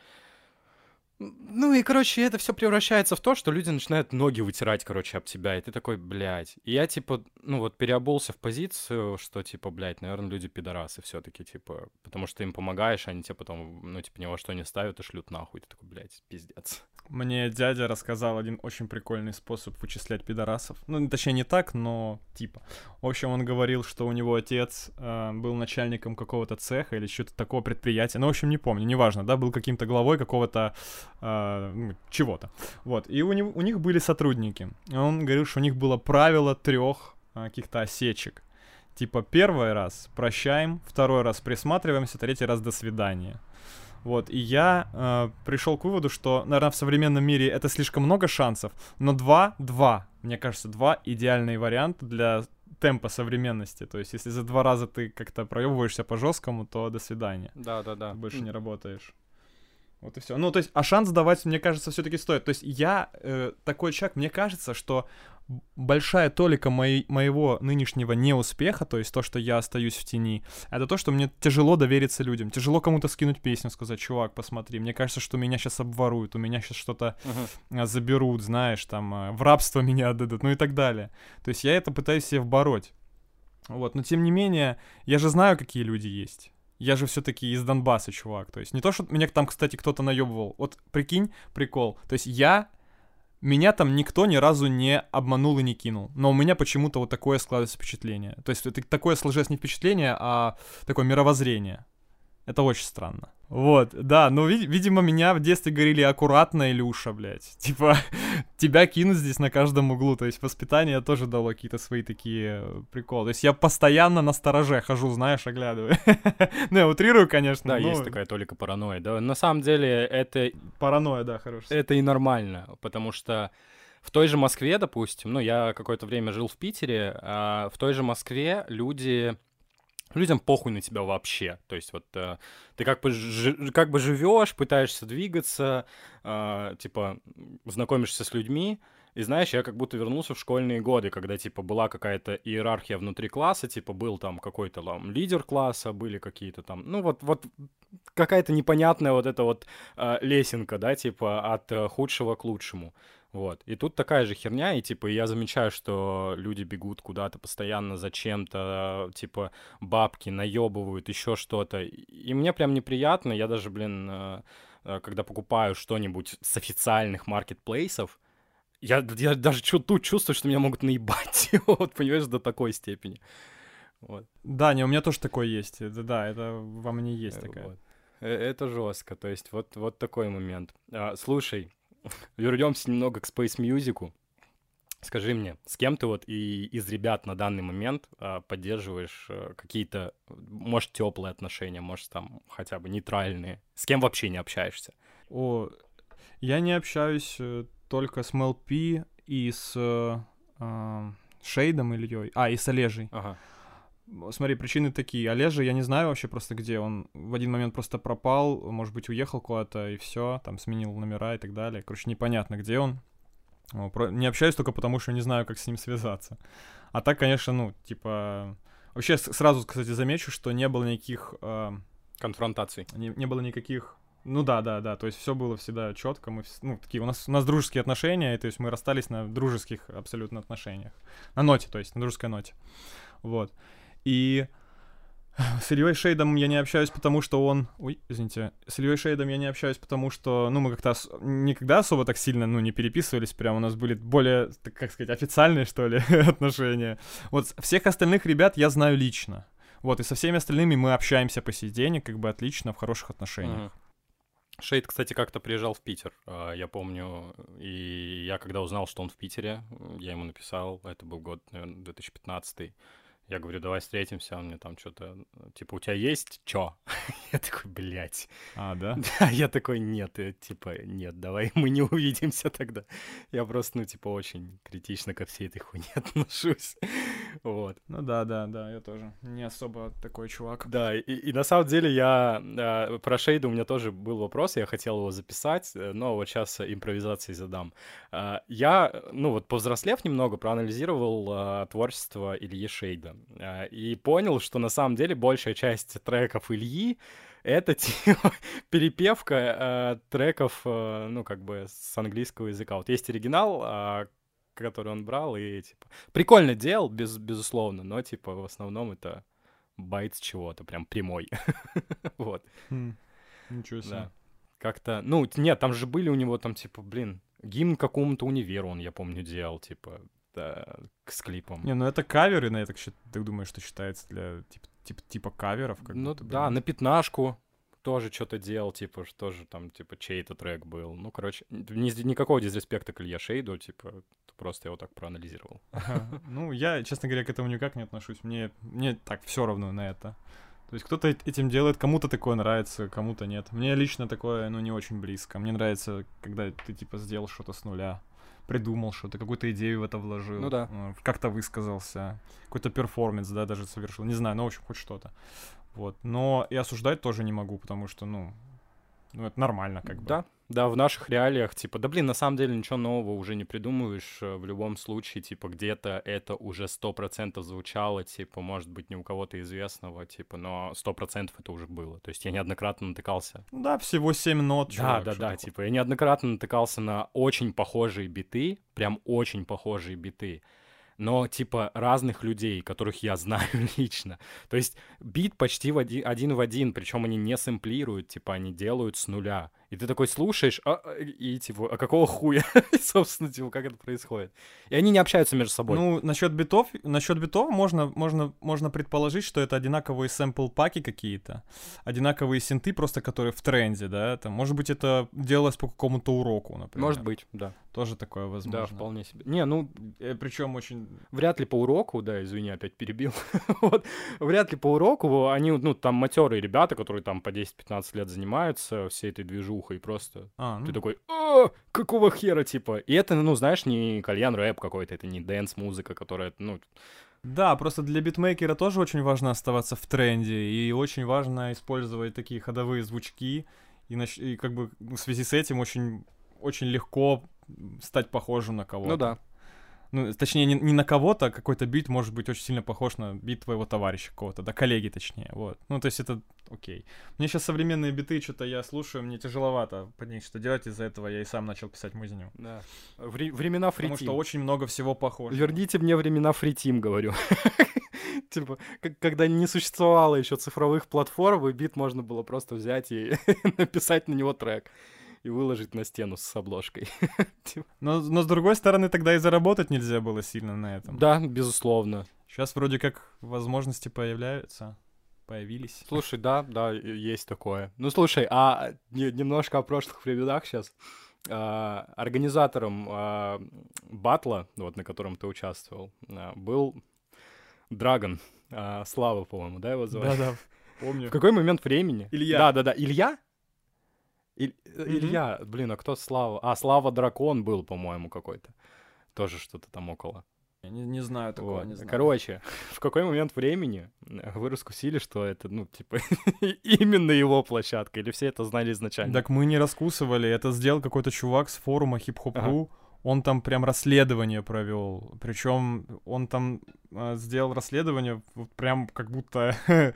ну и, короче, это все превращается в то, что люди начинают ноги вытирать, короче, об тебя, и ты такой, блядь. И я, типа, ну вот переобулся в позицию, что, типа, блядь, наверное, люди пидорасы все таки типа, потому что им помогаешь, а они тебе потом, ну, типа, ни во что не ставят и шлют нахуй. Ты такой, блядь, пиздец. Мне дядя рассказал один очень прикольный способ вычислять пидорасов. Ну, точнее, не так, но типа. В общем, он говорил, что у него отец э, был начальником какого-то цеха или что-то такого предприятия. Ну, в общем, не помню, неважно, да, был каким-то главой какого-то э, ну, чего-то. Вот. И у, него, у них были сотрудники. Он говорил, что у них было правило трех э, каких-то осечек. Типа, первый раз прощаем, второй раз присматриваемся, третий раз до свидания. Вот, и я э, пришел к выводу, что, наверное, в современном мире это слишком много шансов, но два, два, мне кажется, два идеальный вариант для темпа современности. То есть, если за два раза ты как-то проебываешься по жесткому, то до свидания. Да, да, да. Ты больше не работаешь. Вот и все. Ну, то есть, а шанс давать, мне кажется, все-таки стоит. То есть, я э, такой человек, мне кажется, что большая толика моей, моего нынешнего неуспеха, то есть то, что я остаюсь в тени, это то, что мне тяжело довериться людям. Тяжело кому-то скинуть песню, сказать, чувак, посмотри, мне кажется, что меня сейчас обворуют, у меня сейчас что-то uh-huh. заберут, знаешь, там, а, в рабство меня отдадут, ну и так далее. То есть я это пытаюсь себе вбороть. Вот, но тем не менее, я же знаю, какие люди есть. Я же все-таки из Донбасса, чувак. То есть не то, что меня там, кстати, кто-то наебывал. Вот прикинь, прикол. То есть я меня там никто ни разу не обманул и не кинул. Но у меня почему-то вот такое складывается впечатление. То есть это такое сложилось не впечатление, а такое мировоззрение. Это очень странно. Вот, да, ну, вид- видимо, меня в детстве говорили аккуратно, Илюша, блядь. Типа, тебя кинут здесь на каждом углу. То есть воспитание тоже дало какие-то свои такие э, приколы. То есть я постоянно на стороже хожу, знаешь, оглядываю. ну, я утрирую, конечно. Да, есть такая только паранойя. Да, на самом деле это... Паранойя, да, хорошо. Это и нормально, потому что в той же Москве, допустим, ну, я какое-то время жил в Питере, а в той же Москве люди людям похуй на тебя вообще. То есть вот э, ты как бы, ж, как бы живешь, пытаешься двигаться, э, типа знакомишься с людьми, и знаешь, я как будто вернулся в школьные годы, когда, типа, была какая-то иерархия внутри класса, типа, был там какой-то там лидер класса, были какие-то там, ну вот, вот какая-то непонятная вот эта вот э, лесенка, да, типа, от э, худшего к лучшему. Вот. И тут такая же херня, и типа я замечаю, что люди бегут куда-то постоянно за чем-то, типа бабки наебывают, еще что-то. И мне прям неприятно. Я даже, блин, э, э, когда покупаю что-нибудь с официальных маркетплейсов, я, я даже чу- тут чувствую, что меня могут наебать. вот, понимаешь, до такой степени. Вот. Да, не, у меня тоже такое есть. Это, да, это во мне есть э, такая. Вот. Это жестко. То есть вот, вот такой момент. А, слушай, вернемся немного к Space Music. Скажи мне, с кем ты вот и из ребят на данный момент а, поддерживаешь а, какие-то, может, теплые отношения, может, там хотя бы нейтральные? С кем вообще не общаешься? О, я не общаюсь э, только с МЛП и с э, Шейдом Ильей, а, и с Олежей. Ага. Смотри, причины такие. Олежа, я не знаю вообще просто где. Он в один момент просто пропал, может быть, уехал куда-то и все, там сменил номера и так далее. Короче, непонятно, где он. Не общаюсь только потому, что не знаю, как с ним связаться. А так, конечно, ну, типа... Вообще, сразу, кстати, замечу, что не было никаких... Э... Конфронтаций. Не, не было никаких... Ну да, да, да. То есть все было всегда четко. Мы, ну, такие, у нас, у нас дружеские отношения, и, то есть мы расстались на дружеских абсолютно отношениях. На ноте, то есть на дружеской ноте. Вот. И с Ильей Шейдом я не общаюсь, потому что он... Ой, извините. С Ильей Шейдом я не общаюсь, потому что, ну, мы как-то ос... никогда особо так сильно, ну, не переписывались, прям у нас были более, так, как сказать, официальные, что ли, отношения. Вот всех остальных ребят я знаю лично. Вот, и со всеми остальными мы общаемся по сей день, как бы отлично, в хороших отношениях. Шейд, кстати, как-то приезжал в Питер, а, я помню, и я когда узнал, что он в Питере, я ему написал, это был год, наверное, 2015 я говорю, давай встретимся, он мне там что-то, типа, у тебя есть чё? я такой, блядь. А, да? Да, я такой, нет, и, типа, нет, давай мы не увидимся тогда. Я просто, ну, типа, очень критично ко всей этой хуйне отношусь. вот. Ну да, да, да, я тоже не особо такой чувак. Да, и, и на самом деле я, э, про Шейда у меня тоже был вопрос, я хотел его записать, э, но вот сейчас импровизацией задам. Э, я, ну, вот повзрослев немного, проанализировал э, творчество Ильи Шейда. А, и понял, что на самом деле большая часть треков Ильи это типа перепевка э, треков, э, ну, как бы с английского языка. Вот есть оригинал, э, который он брал, и, типа, прикольно делал, без, безусловно, но, типа, в основном это байт с чего-то, прям прямой. вот. Хм. Ничего себе. Да. Как-то, ну, нет, там же были у него, там, типа, блин, гимн какому-то универу он, я помню, делал, типа, да, с клипом. Не, ну это каверы, на я так, так думаю, что считается для типа, типа, типа каверов. Как ну да, на пятнашку тоже что-то делал, типа, что же там, типа, чей-то трек был. Ну, короче, ни, никакого дизреспекта к Илья Шейду, типа, просто я его так проанализировал. Ага. Ну, я, честно говоря, к этому никак не отношусь. Мне, мне так все равно на это. То есть кто-то этим делает, кому-то такое нравится, кому-то нет. Мне лично такое, ну, не очень близко. Мне нравится, когда ты, типа, сделал что-то с нуля придумал что-то, какую-то идею в это вложил. Ну да. Э, как-то высказался. Какой-то перформанс, да, даже совершил. Не знаю, ну, в общем, хоть что-то. Вот. Но и осуждать тоже не могу, потому что, ну, ну, это нормально, как бы. Да, да, в наших реалиях, типа, да блин, на самом деле ничего нового уже не придумываешь. Э, в любом случае, типа, где-то это уже сто процентов звучало, типа, может быть, не у кого-то известного, типа, но сто процентов это уже было. То есть я неоднократно натыкался. Ну да, всего семь нот, чувак, Да, да, да, такое? типа, я неоднократно натыкался на очень похожие биты, прям очень похожие биты но типа разных людей, которых я знаю лично. То есть бит почти в один, один в один, причем они не сэмплируют, типа они делают с нуля. И ты такой слушаешь, а, а и типа, а какого хуя? Собственно, типа, как это происходит? И они не общаются между собой. Ну, насчет битов, насчет битов можно, можно, можно предположить, что это одинаковые сэмпл-паки какие-то, одинаковые синты, просто которые в тренде, да? Там, может быть, это делалось по какому-то уроку, например. Может быть, да. Тоже такое возможно. Да, вполне себе. Не, ну, э, причем очень... Вряд ли по уроку, да, извини, опять перебил. вот, вряд ли по уроку они, ну, там матерые ребята, которые там по 10-15 лет занимаются всей этой движухой, движухой просто. А, ну, Ты такой, «А, какого хера, типа? И это, ну, знаешь, не кальян рэп какой-то, это не dance-музыка, которая, ну, Да, просто для битмейкера тоже очень важно оставаться в тренде, и очень важно использовать такие ходовые звучки, и, нач- и как бы в связи с этим очень, очень легко стать похожим на кого-то. ну да. Ну, точнее, не, не на кого-то, а какой-то бит может быть очень сильно похож на бит твоего товарища какого-то, да, коллеги точнее, вот. Ну, то есть это окей. Мне сейчас современные биты, что-то я слушаю, мне тяжеловато под них что делать, из-за этого я и сам начал писать музню. Да. Вре- времена Потому фритим. что очень много всего похоже. Верните мне времена фритим, говорю. Типа, когда не существовало еще цифровых платформ, и бит можно было просто взять и написать на него трек и выложить на стену с обложкой. Типа, Но, но с другой стороны, тогда и заработать нельзя было сильно на этом. Да, безусловно. Сейчас вроде как возможности появляются, появились. Слушай, да, да, есть такое. Ну, слушай, а не- немножко о прошлых временах сейчас. Организатором а, батла, вот на котором ты участвовал, а, был Драгон. А, Слава, по-моему, да, его звали? Да-да, помню. В какой момент времени? Илья. Да, да, да. Илья? Иль- э. Илья, блин, а кто Слава? А, Слава Дракон был, по-моему, какой-то. Тоже что-то там около. Я не, не знаю такого, Вот. не знаю. Короче, в какой момент времени э, вы раскусили, что это, ну, типа, именно его площадка? Или все это знали изначально? Так мы не раскусывали, это сделал какой-то чувак с форума хип-хоп.ру. Он там прям расследование провел. Причем он там э, сделал расследование вот прям как будто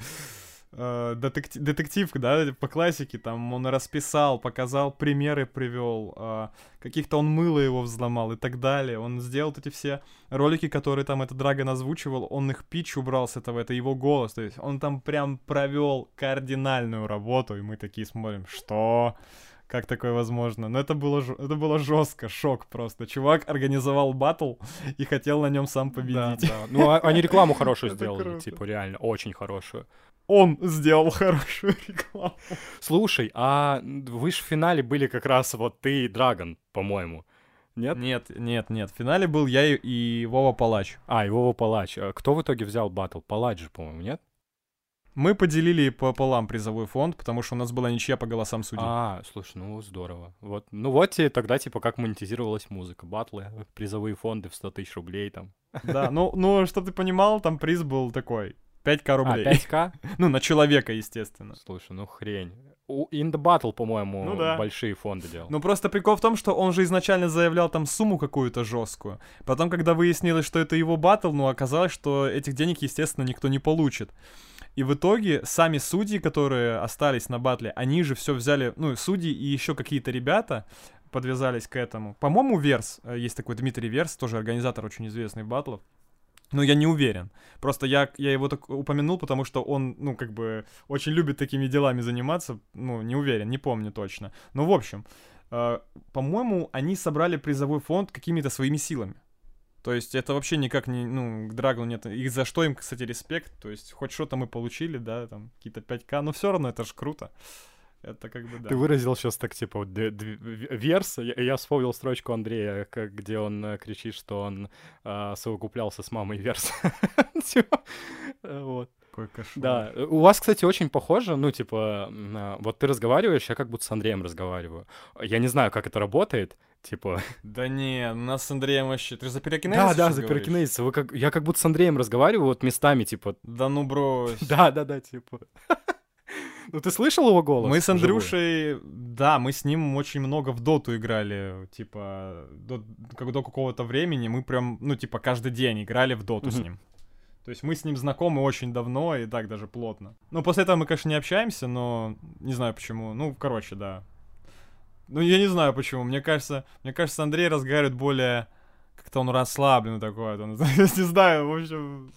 э, детекти- детектив, да, по классике. Там он расписал, показал примеры, привел. э, каких-то он мыло его взломал и так далее. Он сделал эти все ролики, которые там этот Драгон озвучивал. Он их пич убрал с этого, это его голос. То есть он там прям провел кардинальную работу. И мы такие смотрим, что? Как такое возможно? Но это было, это было жестко, шок просто. Чувак организовал батл и хотел на нем сам Да, победить. да. Ну, а- они рекламу хорошую сделали, типа, реально, очень хорошую. Он сделал хорошую рекламу. Слушай, а вы же в финале были как раз вот ты и Драгон, по-моему. Нет? Нет, нет, нет. В финале был я и, и Вова Палач. А, и Вова Палач. А Кто в итоге взял батл? Палач же, по-моему, нет? Мы поделили пополам призовой фонд, потому что у нас была ничья по голосам судей. А, слушай, ну здорово. Вот. Ну вот тебе тогда, типа, как монетизировалась музыка. Батлы, призовые фонды в 100 тысяч рублей там. Да, ну, ну, что ты понимал, там приз был такой. 5к А, рублей. 5к? Ну, на человека, естественно. Слушай, ну хрень. У In The Battle, по-моему, Ну да. большие фонды делал. Ну просто прикол в том, что он же изначально заявлял там сумму какую-то жесткую. Потом, когда выяснилось, что это его батл, ну оказалось, что этих денег, естественно, никто не получит. И в итоге сами судьи, которые остались на батле, они же все взяли, ну, судьи и еще какие-то ребята подвязались к этому. По-моему, Верс, э, есть такой Дмитрий Верс, тоже организатор очень известный батлов. Но я не уверен. Просто я, я его так упомянул, потому что он, ну, как бы, очень любит такими делами заниматься. Ну, не уверен, не помню точно. Ну, в общем, э, по-моему, они собрали призовой фонд какими-то своими силами. То есть это вообще никак не, ну, к Драгону нет. И за что им, кстати, респект. То есть хоть что-то мы получили, да, там, какие-то 5к, но все равно это же круто. Это как бы, да. Ты выразил сейчас так, типа, вот верс. Я, я вспомнил строчку Андрея, как, где он э, кричит, что он а, совокуплялся с мамой верс. Типа, э, Вот. Какой кошмар. Да, э, у вас, кстати, очень похоже, ну, типа, вот ты разговариваешь, я как будто с Андреем разговариваю. Я не знаю, как это работает, типа... Да не, у нас с Андреем вообще... Ты же за пирокинезис Да, да, за пирокинезис. Вы как... Я как будто с Андреем разговариваю, вот местами, типа... Да ну брось. Да, да, да, типа... Ну, ты слышал его голос? Мы с? Андрюшей, да, мы с ним очень много в доту играли, типа, до, как до какого-то времени мы прям, ну, типа, каждый день играли в доту с Мгм. ним. То есть мы с ним знакомы очень давно и так даже плотно. Ну, после этого мы, конечно, не общаемся, но не знаю почему. Ну, короче, да. Ну, я не знаю почему. Мне кажется, мне кажется, Андрей разговаривает более... Как-то он расслабленный такой. вот Он, не знаю, в общем...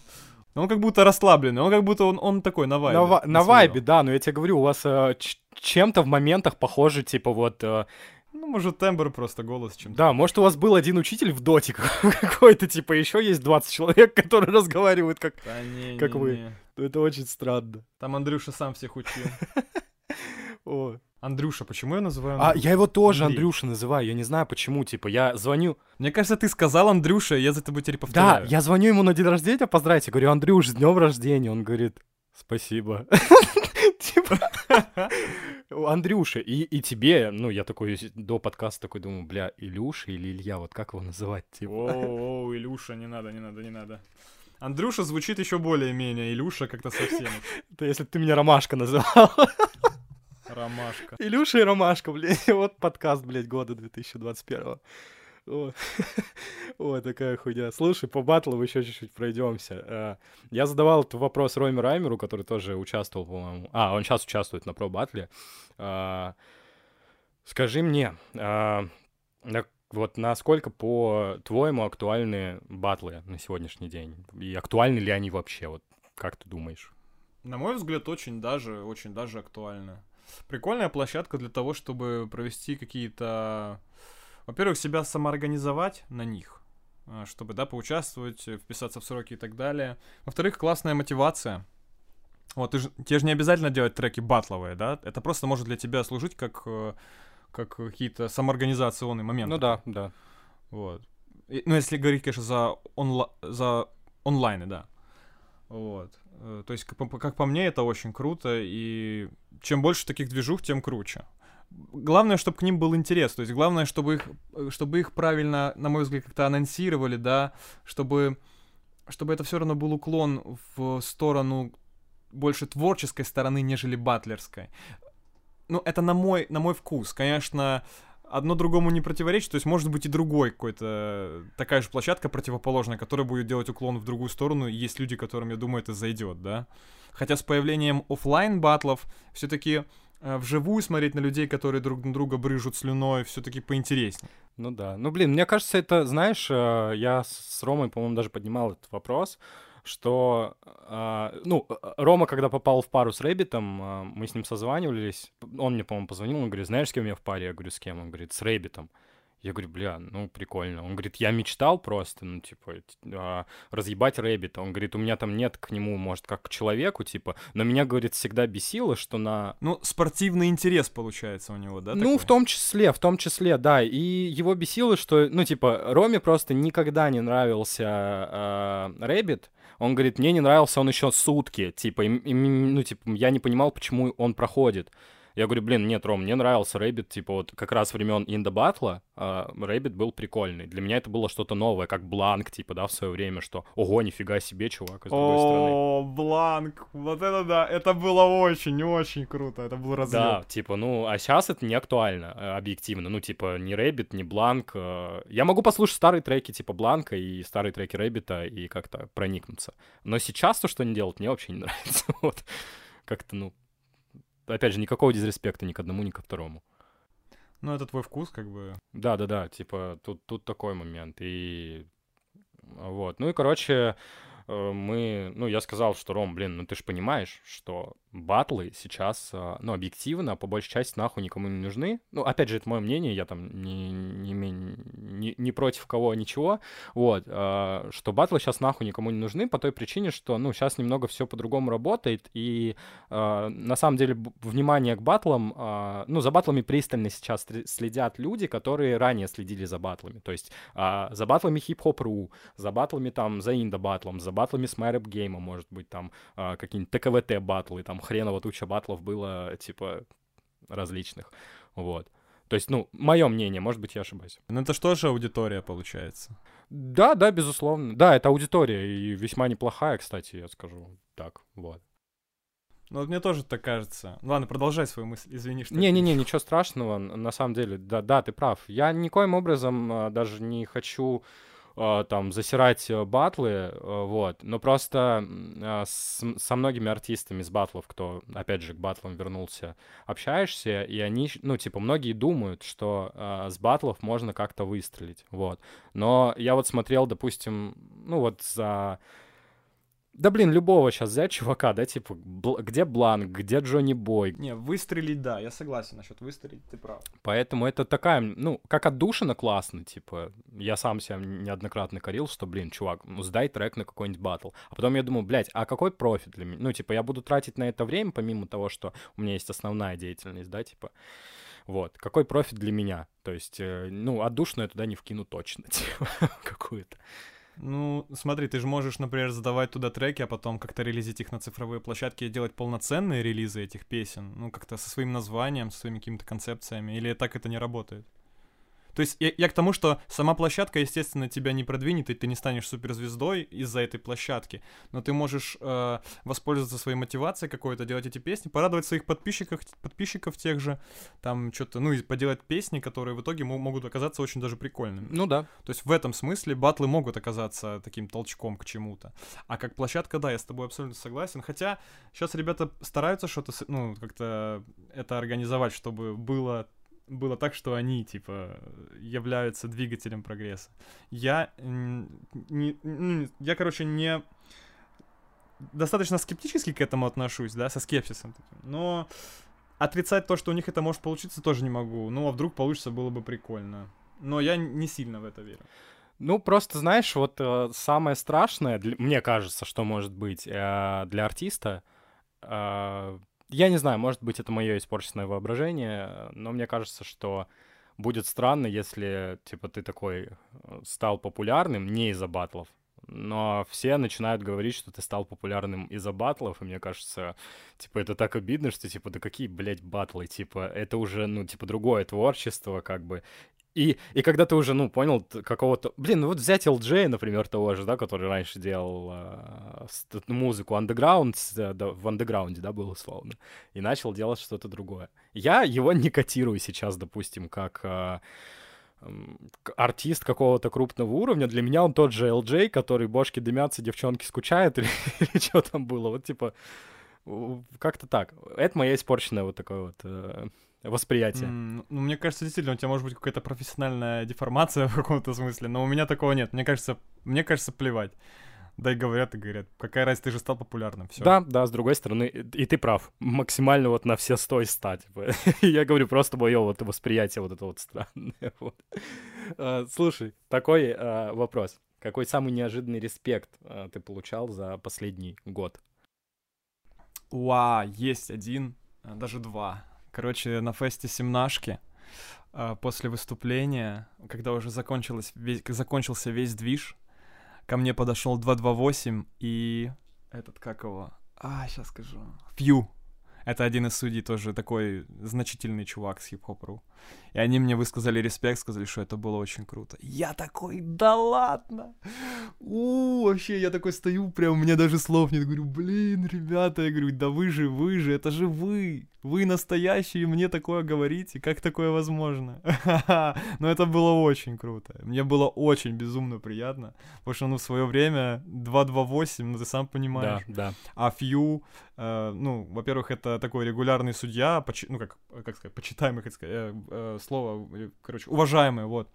Он как будто расслабленный, он как будто он, он такой на вайбе. На, на своём. вайбе, да, но я тебе говорю, у вас э, чем-то в моментах похоже, типа вот... э, Ну, может, тембр просто голос чем-то. да, может, у вас был один учитель в доте какой-то, типа, еще есть 20 человек, которые разговаривают как... Да не, Как не, вы. не. Это очень странно. Там Андрюша сам всех учил. О. Андрюша, почему я называю А Андрюша? я его тоже Андрей. Андрюша называю, я не знаю почему, типа, я звоню... Мне кажется, ты сказал Андрюша, я за тобой теперь Да, повторяю. я звоню ему на день рождения поздравить, я говорю, Андрюш, с днем рождения, он говорит, спасибо. типа. Андрюша, и, и тебе, ну, я такой до подкаста такой думаю, бля, Илюша или Илья, вот как его называть, типа. О, о, Илюша, не надо, не надо, не надо. Андрюша звучит еще более-менее, Илюша как-то совсем. Это если бы ты меня Ромашка называл. Ромашка. Илюша и Ромашка, блядь, вот подкаст, блядь, года 2021. О, такая хуйня. Слушай, по батлу еще чуть-чуть пройдемся. Э, я задавал этот вопрос Роме Раймеру, который тоже участвовал, по-моему. А, он сейчас участвует на про батле. Э, скажи мне, э, вот насколько, по-твоему, актуальны батлы на сегодняшний день? И актуальны ли они вообще? Вот как ты думаешь? На мой взгляд, очень даже, очень даже актуально. Прикольная площадка для того, чтобы провести какие-то во-первых, себя самоорганизовать на них, а, чтобы, да, поучаствовать, э, вписаться в сроки и так далее. Во-вторых, классная мотивация. Вот, ты же, тебе же не обязательно делать треки батловые, да? Это просто может для тебя служить как, э, как какие-то самоорганизационные моменты. Ну да, да. Вот. И, ну, если говорить, конечно, за, онла за онлайны, да. Вот. Э, то есть, как по, мне, это очень круто, и чем больше таких движух, тем круче главное, чтобы к ним был интерес, то есть главное, чтобы их, чтобы их правильно, на мой взгляд, как-то анонсировали, да, чтобы, чтобы это все равно был уклон в сторону больше творческой стороны, нежели батлерской. Ну, это на мой, на мой вкус. Конечно, одно другому не противоречит, то есть может быть и другой какой-то такая же площадка противоположная, которая будет делать уклон в другую сторону, и есть люди, которым, я думаю, это зайдет, да. Хотя с появлением офлайн батлов все-таки Э, вживую смотреть на людей, которые друг на друга брызжут слюной, все-таки поинтереснее. Ну да. Ну блин, мне кажется, это, знаешь, э, я с Ромой, по-моему, даже поднимал этот вопрос, что, э, ну, Рома, когда попал в пару с Рэббитом, мы с ним созванивались, он мне, по-моему, позвонил, он говорит, знаешь, с кем я в паре? Я говорю, с кем? Он говорит, с Рэббитом. Я говорю, бля, ну прикольно. Он говорит, я мечтал просто, ну, типа, а, разъебать Рэббита. Он говорит, у меня там нет к нему, может, как к человеку, типа, но меня, говорит, всегда бесило, что на... Ну, спортивный интерес получается у него, да? Ну, такой? в том числе, в том числе, да. И его бесило, что, ну, типа, Роме просто никогда не нравился э, Рэббит. Он говорит, мне не нравился он еще сутки, типа, и, и, ну, типа, я не понимал, почему он проходит. Я говорю, блин, нет, Ром, мне нравился Рэббит, типа вот как раз времен InDaBattle а Рэббит был прикольный. Для меня это было что-то новое, как Бланк, типа, да, в свое время, что, ого, нифига себе, чувак, из другой стороны. О, Бланк, вот это да, это было очень-очень круто, это был разлет. Да, типа, ну, а сейчас это не актуально, э, объективно, ну, типа, ни Рэббит, ни Бланк. Э. Я могу послушать старые треки, типа, Бланка и старые треки Рэббита и как-то проникнуться. Но сейчас то, что они делают, мне вообще не нравится, вот. Как-то, ну, опять же, никакого disrespect а ни к одному, ни ко второму. Ну, это твой вкус, как бы. Да, да, да, типа, тут, тут такой момент. И вот. Ну и, короче, мы, ну, я сказал, что, Ром, блин, ну ты же понимаешь, что батлы сейчас, э, ну, объективно, по большей части, нахуй никому не нужны. Ну, опять же, это мое мнение, я там не, не, не, не против кого, ничего. Вот, э, что батлы сейчас нахуй никому не нужны по той причине, что, ну, сейчас немного все по-другому работает, и на самом деле внимание к батлам, ну, за батлами пристально сейчас следят люди, которые ранее следили за батлами. То есть за батлами хип-хоп.ру, за батлами там, за инда батлом, за батлами с MyRap Game, может быть, там э, какие-нибудь ТКВТ батлы, там хреново туча батлов было, типа, различных, вот. То есть, ну, мое мнение, может быть, я ошибаюсь. Ну, это что же аудитория получается? Да, да, безусловно. Да, это аудитория, и весьма неплохая, кстати, я скажу так, вот. Ну, вот мне тоже так кажется. Ладно, продолжай свою мысль, извини, что... Не-не-не, ничего страшного, на самом деле, да, да, ты прав. Я никоим образом а, даже не хочу там засирать э, батлы, э, вот, но просто с, со многими артистами с батлов, кто, опять же, к батлам вернулся, общаешься, и они, ну, типа, многие думают, что с батлов можно как-то выстрелить, вот. Но я вот смотрел, допустим, ну, вот за да блин, любого сейчас взять чувака, да, типа, бл- где Бланк, где Джонни Бой. Не, выстрелить, да, я согласен насчет выстрелить, ты прав. Поэтому это такая, ну, как отдушина классно, типа, я сам себя неоднократно корил, что, блин, чувак, ну, сдай трек на какой-нибудь батл. А потом я думаю, блядь, а какой профит для меня? Ну, типа, я буду тратить на это время, помимо того, что у меня есть основная деятельность, да, типа, вот, какой профит для меня? То есть, э, ну, отдушину я туда не вкину точно, типа, какую-то. Ну, смотри, ты же можешь, например, задавать туда треки, а потом как-то релизить их на цифровые площадки и делать полноценные релизы этих песен, ну, как-то со своим названием, со своими какими-то концепциями, или так это не работает? То есть я, я к тому, что сама площадка, естественно, тебя не продвинет, и ты не станешь суперзвездой из-за этой площадки. Но ты можешь э, воспользоваться своей мотивацией какой-то, делать эти песни, порадовать своих подписчиков, подписчиков тех же, там что-то, ну и поделать песни, которые в итоге могут оказаться очень даже прикольными. Ну да. То есть в этом смысле батлы могут оказаться таким толчком к чему-то. А как площадка, да, я с тобой абсолютно согласен. Хотя сейчас ребята стараются что-то, ну, как-то это организовать, чтобы было было так, что они, типа, являются двигателем прогресса. Я не... Ну, я, короче, не... Достаточно скептически к этому отношусь, да, со скепсисом. Но отрицать то, что у них это может получиться, тоже не могу. Ну, а вдруг получится, было бы прикольно. Но я не сильно в это верю. Ну, просто, знаешь, вот э, самое страшное, для, мне кажется, что может быть э, для артиста, э, я не знаю, может быть, это мое испорченное воображение, но мне кажется, что будет странно, если, типа, ты такой э, стал популярным не из-за батлов, но все начинают говорить, что ты стал популярным из-за батлов, и мне кажется, типа, это так обидно, что, типа, да какие, блядь, батлы, типа, это уже, ну, типа, другое творчество, как бы, и, и когда ты уже, ну, понял какого-то... Блин, ну вот взять LJ, например, того же, да, который раньше делал э, музыку underground, да, в андеграунде, да, был условно, и начал делать что-то другое. Я его не котирую сейчас, допустим, как... Э, артист какого-то крупного уровня, для меня он тот же LJ, который бошки дымятся, девчонки скучают, или, или что там было, вот типа, как-то так. Это моя испорченная вот такое вот э, восприятие. Mm, ну, мне кажется, действительно, у тебя может быть какая-то профессиональная деформация в каком-то смысле, но у меня такого нет. Мне кажется, мне кажется, плевать. Да и говорят, и говорят, какая разница, ты же стал популярным, все. Да, да, с другой стороны, и ты прав, максимально вот на все сто стать. Я говорю, просто мое вот восприятие вот это вот странное. Вот. А, слушай, такой а, вопрос. Какой самый неожиданный респект а, ты получал за последний год? Уа, есть один, даже два. Короче, на фесте семнашки а, после выступления, когда уже закончилось весь, закончился весь движ, ко мне подошел 228 и этот, как его? А, сейчас скажу. Фью. Это один из судей тоже такой значительный чувак с хип-хоп.ру. И они мне высказали респект, сказали, что это было очень круто. Я такой, да ладно! У, вообще, я такой стою, прям, у меня даже слов нет. Говорю, блин, ребята, я говорю, да вы же, вы же, это же вы! Вы настоящие, мне такое говорите, как такое возможно? Но это было очень круто. Мне было очень безумно приятно, потому что, ну, в свое время 228, ну, ты сам понимаешь. Да, да. А Фью, э, ну, во-первых, это такой регулярный судья, ну, как, как сказать, почитаемый, как сказать, э, слово, короче, уважаемый, вот.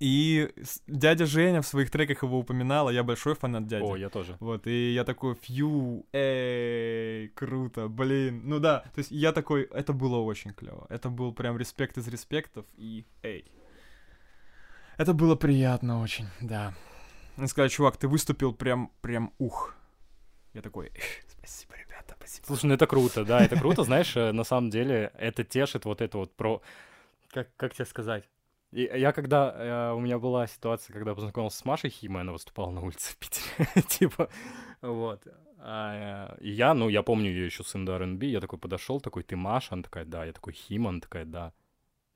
И дядя Женя в своих треках его упоминала, я большой фанат дяди. О, я тоже. Вот, и я такой, фью, эй, круто, блин. Ну да, то есть я такой, это было очень клево. Это был прям респект из респектов, и эй. Это было приятно очень, да. Он сказал, чувак, ты выступил прям, прям ух. Я такой, спасибо, ребята, спасибо. Слушай, ну это круто, да, это круто, знаешь, э, на самом деле это тешит вот это вот про... Как, как тебе сказать? И я когда... Э, у меня была ситуация, когда познакомился с Машей Химой, она выступала на улице в Питере, типа, вот. А, и я, ну, я помню ее еще с Индо R&B, я такой подошел, такой, ты Маша? Она такая, да. Я такой, Хима? Она такая, да.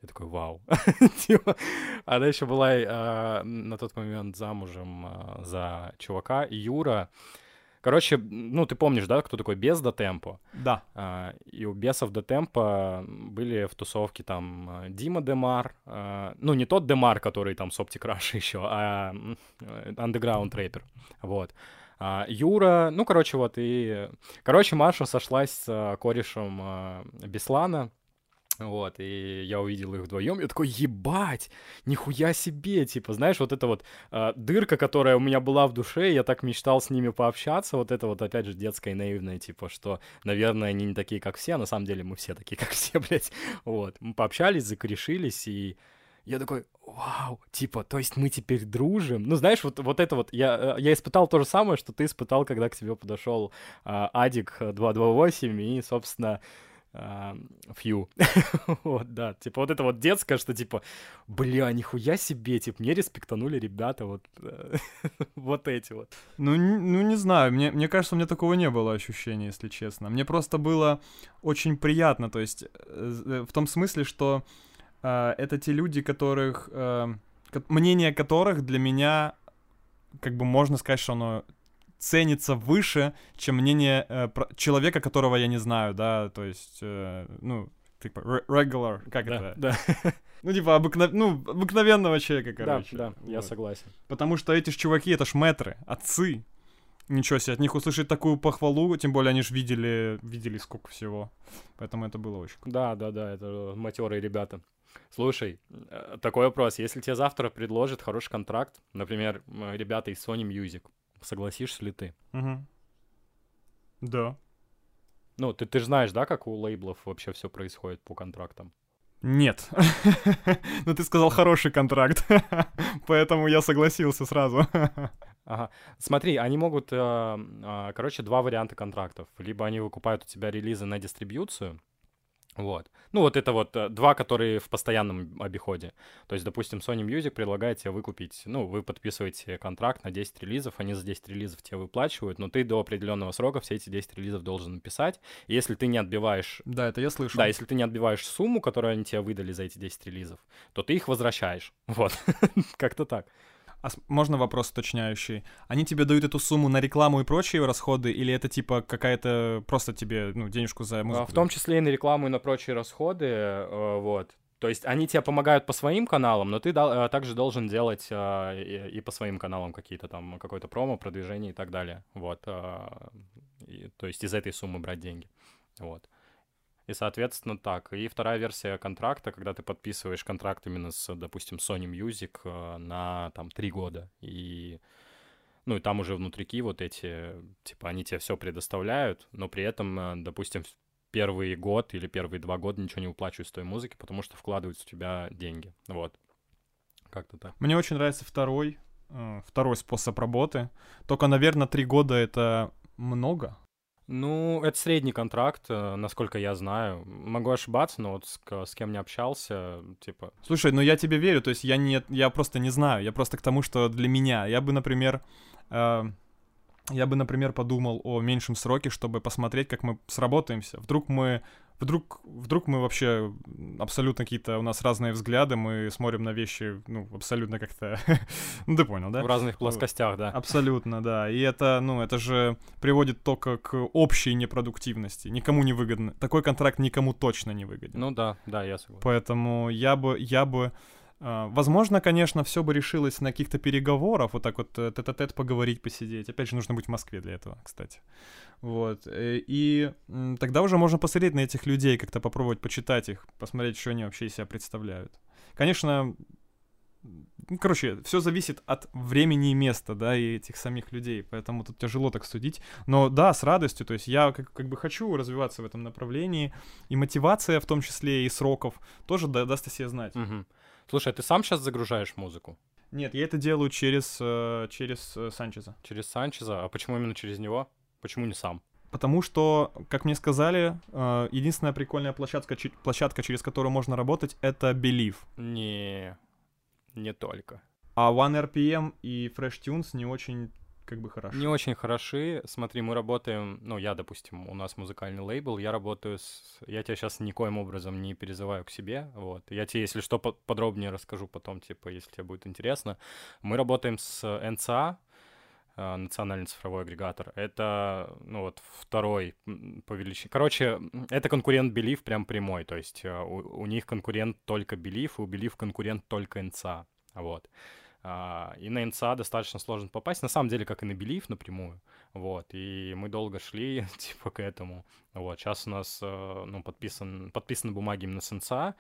Я такой, вау. типа, она еще была э, на тот момент замужем э, за чувака, Юра. Короче, ну, ты помнишь, да, кто такой Без до Темпо? Да. А, и у Бесов до Темпо были в тусовке там а, Дима Демар, а, ну, не тот Демар, который там с Rush еще, а Underground Рэпер, вот. А, Юра, ну, короче, вот, и... Короче, Маша сошлась с корешем Беслана, вот, и я увидел их вдвоем, я такой, ебать, нихуя себе, типа, знаешь, вот эта вот э, дырка, которая у меня была в душе, я так мечтал с ними пообщаться, вот это вот, опять же, детское наивное, типа, что, наверное, они не такие, как все, а на самом деле мы все такие, как все, блядь, вот. Мы пообщались, закорешились, и я такой, вау, типа, то есть мы теперь дружим. Ну, знаешь, вот, вот это вот, я, я испытал то же самое, что ты испытал, когда к тебе подошел э, Адик 228, и, собственно, фью. вот, да. Типа вот это вот детское, что типа, бля, нихуя себе, типа, мне респектанули ребята, вот, вот эти вот. Ну, ну, не знаю, мне, мне кажется, у меня такого не было ощущения, если честно. Мне просто было очень приятно, то есть э, в том смысле, что э, это те люди, которых, э, мнение которых для меня, как бы можно сказать, что оно ценится выше, чем мнение э, про человека, которого я не знаю, да, то есть, э, ну, типа, regular, как да, это? Да. Ну, типа, обыкнов... ну, обыкновенного человека, короче. Да, да, вот. я согласен. Потому что эти ж чуваки, это ж мэтры, отцы. Ничего себе, от них услышать такую похвалу, тем более они же видели, видели сколько всего. Поэтому это было очень круто. Да, да, да, это матерые ребята. Слушай, э, такой вопрос. Если тебе завтра предложат хороший контракт, например, ребята из Sony Music, Согласишься ли ты? Угу. Да. Ну, ты, ты же знаешь, да, как у лейблов вообще все происходит по контрактам? Нет. ну, ты сказал хороший контракт, поэтому я согласился сразу. Ага. Смотри, они могут, э, э, короче, два варианта контрактов. Либо они выкупают у тебя релизы на дистрибьюцию, вот. Ну, вот это вот э, два, которые в постоянном обиходе. То есть, допустим, Sony Music предлагает тебе выкупить, ну, вы подписываете контракт на 10 релизов, они за 10 релизов тебе выплачивают, но ты до определенного срока все эти 10 релизов должен написать. И если ты не отбиваешь... Да, это я слышу. Да, если ты не отбиваешь сумму, которую они тебе выдали за эти 10 релизов, то ты их возвращаешь. Вот. Как-то так. А можно вопрос уточняющий? Они тебе дают эту сумму на рекламу и прочие расходы, или это типа какая-то просто тебе ну, денежку за музыку? В том числе и на рекламу и на прочие расходы, э, вот. То есть они тебе помогают по своим каналам, но ты э, также должен делать э, и по своим каналам какие-то там, какое-то промо, продвижение и так далее. Вот. то есть из этой суммы брать деньги. Вот. И, соответственно, так. И вторая версия контракта, когда ты подписываешь контракт именно с, допустим, Sony Music э, на там три года. И ну и там уже внутрики вот эти, типа, они тебе все предоставляют, но при этом, э, допустим, первый год или первые два года ничего не уплачивают с той музыки, потому что вкладываются в тебя деньги. Вот. Как-то так. Мне очень нравится второй, э, второй способ работы. Только, наверное, три года это много. Ну, это средний контракт, э, насколько я знаю. Могу ошибаться, но вот с, с кем не общался, типа... Слушай, ну я тебе верю, то есть я, не, я просто не знаю, я просто к тому, что для меня, я бы, например, э, я бы, например, подумал о меньшем сроке, чтобы посмотреть, как мы сработаемся. Вдруг мы вдруг, вдруг мы вообще абсолютно какие-то у нас разные взгляды, мы смотрим на вещи, ну, абсолютно как-то, ну, ты понял, да? В разных плоскостях, да. Абсолютно, да. И это, ну, это же приводит только к общей непродуктивности. Никому не выгодно. Такой контракт никому точно не выгоден. Ну да, да, я согласен. Поэтому я бы, я бы возможно, конечно, все бы решилось на каких-то переговорах, вот так вот э, тет-а-тет поговорить, посидеть. Опять же, нужно быть в Москве для этого, кстати. Вот. Э, и тогда уже можно посмотреть на этих людей, как-то попробовать почитать их, посмотреть, что они вообще из себя представляют. Конечно, короче, все зависит от времени и места, да, и этих самих людей, поэтому тут тяжело так судить. Но да, с радостью, то есть я как, как бы хочу развиваться в этом направлении, и мотивация в том числе и сроков тоже да, даст о себе знать. Слушай, а ты сам сейчас загружаешь музыку? Нет, я это делаю через, э, через э, Санчеза. Через Санчеза? А почему именно через него? Почему не сам? Потому что, как мне сказали, э, единственная прикольная площадка, площадка, через которую можно работать, это Believe. Не, не только. А OneRPM и Fresh Tunes не очень как бы хороши. Не очень хороши. Смотри, мы работаем, ну, я, допустим, у нас музыкальный лейбл, я работаю с... Я тебя сейчас никоим образом не перезываю к себе, вот. Я тебе, если что, подробнее расскажу потом, типа, если тебе будет интересно. Мы работаем с NCA, э, национальный цифровой агрегатор. Это, ну вот, второй по величине. Короче, это конкурент Believe прям прямой, то есть э, у, у них конкурент только Believe, и у Believe конкурент только NCA, вот. А, и на НЦА достаточно сложно попасть, на самом деле, как и на Белив напрямую, вот, и мы долго шли, типа, к этому, вот, сейчас у нас, э, ну, подписан, подписаны бумаги именно с НЦА,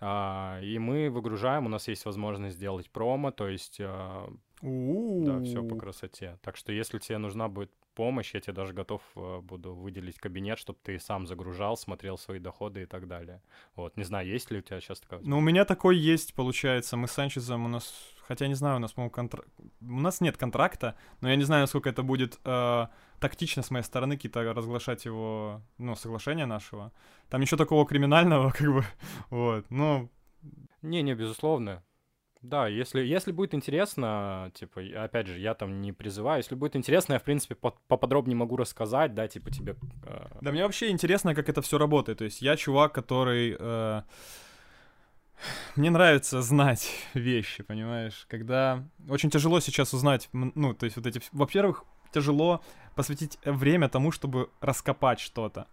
а, и мы выгружаем, у нас есть возможность сделать промо, то есть, а, да, все по красоте, так что если тебе нужна будет помощь, я тебе даже готов э, буду выделить кабинет, чтобы ты сам загружал, смотрел свои доходы и так далее. Вот, не знаю, есть ли у тебя сейчас такая... Ну, у меня такой есть, получается. Мы с Санчезом, у нас Хотя не знаю, у нас, по-моему, контракт... У нас нет контракта, но я не знаю, насколько это будет э, тактично с моей стороны какие-то разглашать его, ну, соглашение нашего. Там ничего такого криминального, как бы, вот, ну... Не-не, безусловно. Да, если, если будет интересно, типа, опять же, я там не призываю, если будет интересно, я, в принципе, по поподробнее могу рассказать, да, типа, тебе... Э... Да, мне вообще интересно, как это все работает, то есть я чувак, который... Э... Мне нравится знать вещи, понимаешь, когда очень тяжело сейчас узнать, ну, то есть вот эти, во-первых, тяжело посвятить время тому, чтобы раскопать что-то.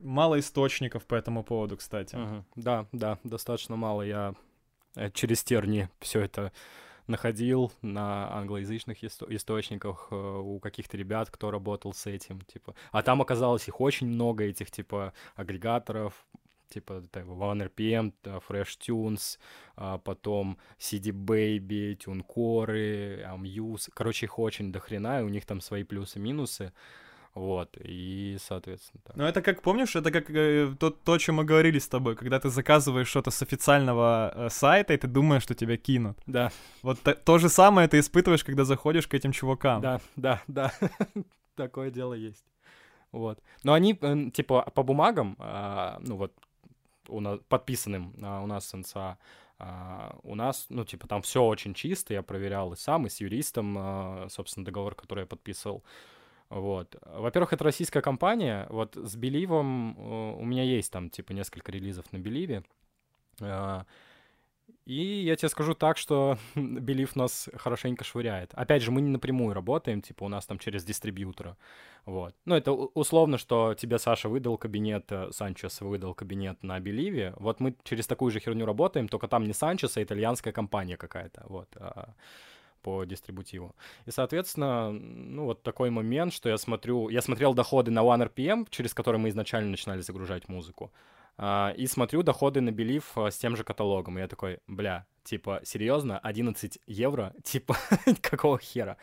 Мало источников по этому поводу, кстати. Угу. Да, да, достаточно мало. Я Э, через терни все это находил на англоязычных исто- источниках э, у каких-то ребят, кто работал с этим, типа. А там оказалось их очень много, этих, типа, агрегаторов, типа OneRPM, Fresh Tunes, а потом CD Baby, TuneCore, Amuse. Короче, их очень дохрена, и у них там свои плюсы-минусы. Вот, и, соответственно, так. Ну, это как, помнишь, это как э, то, то, о чем мы говорили с тобой, когда ты заказываешь что-то с официального э, сайта, и ты думаешь, что тебя кинут. Да. Вот то, то же самое ты испытываешь, когда заходишь к этим чувакам. Да, да, да. Такое дело есть. Вот. Но они, э, типа, по бумагам, э, ну вот, у нас, подписанным э, у нас с НСА, Uh, у нас, ну, типа, там все очень чисто, я проверял и сам, и с юристом, uh, собственно, договор, который я подписывал. Вот. Во-первых, это российская компания. Вот с Беливом э, у меня есть там, типа, несколько релизов на Беливе. И я тебе скажу так, что Белив нас хорошенько швыряет. Опять же, мы не напрямую работаем, типа у нас там через дистрибьютора. Вот. Ну, это условно, что тебе Саша выдал кабинет, э, Санчес выдал кабинет на Беливе. Вот мы через такую же херню работаем, только там не Санчес, а итальянская компания какая-то. Вот. А, по дистрибутиву. И, соответственно, ну, вот такой момент, что я смотрю... Я смотрел доходы на OneRPM, через который мы изначально начинали загружать музыку, и смотрю доходы на Belief uh, с тем же каталогом. И я такой, бля, типа, серьезно, 11 евро? Типа, какого хера?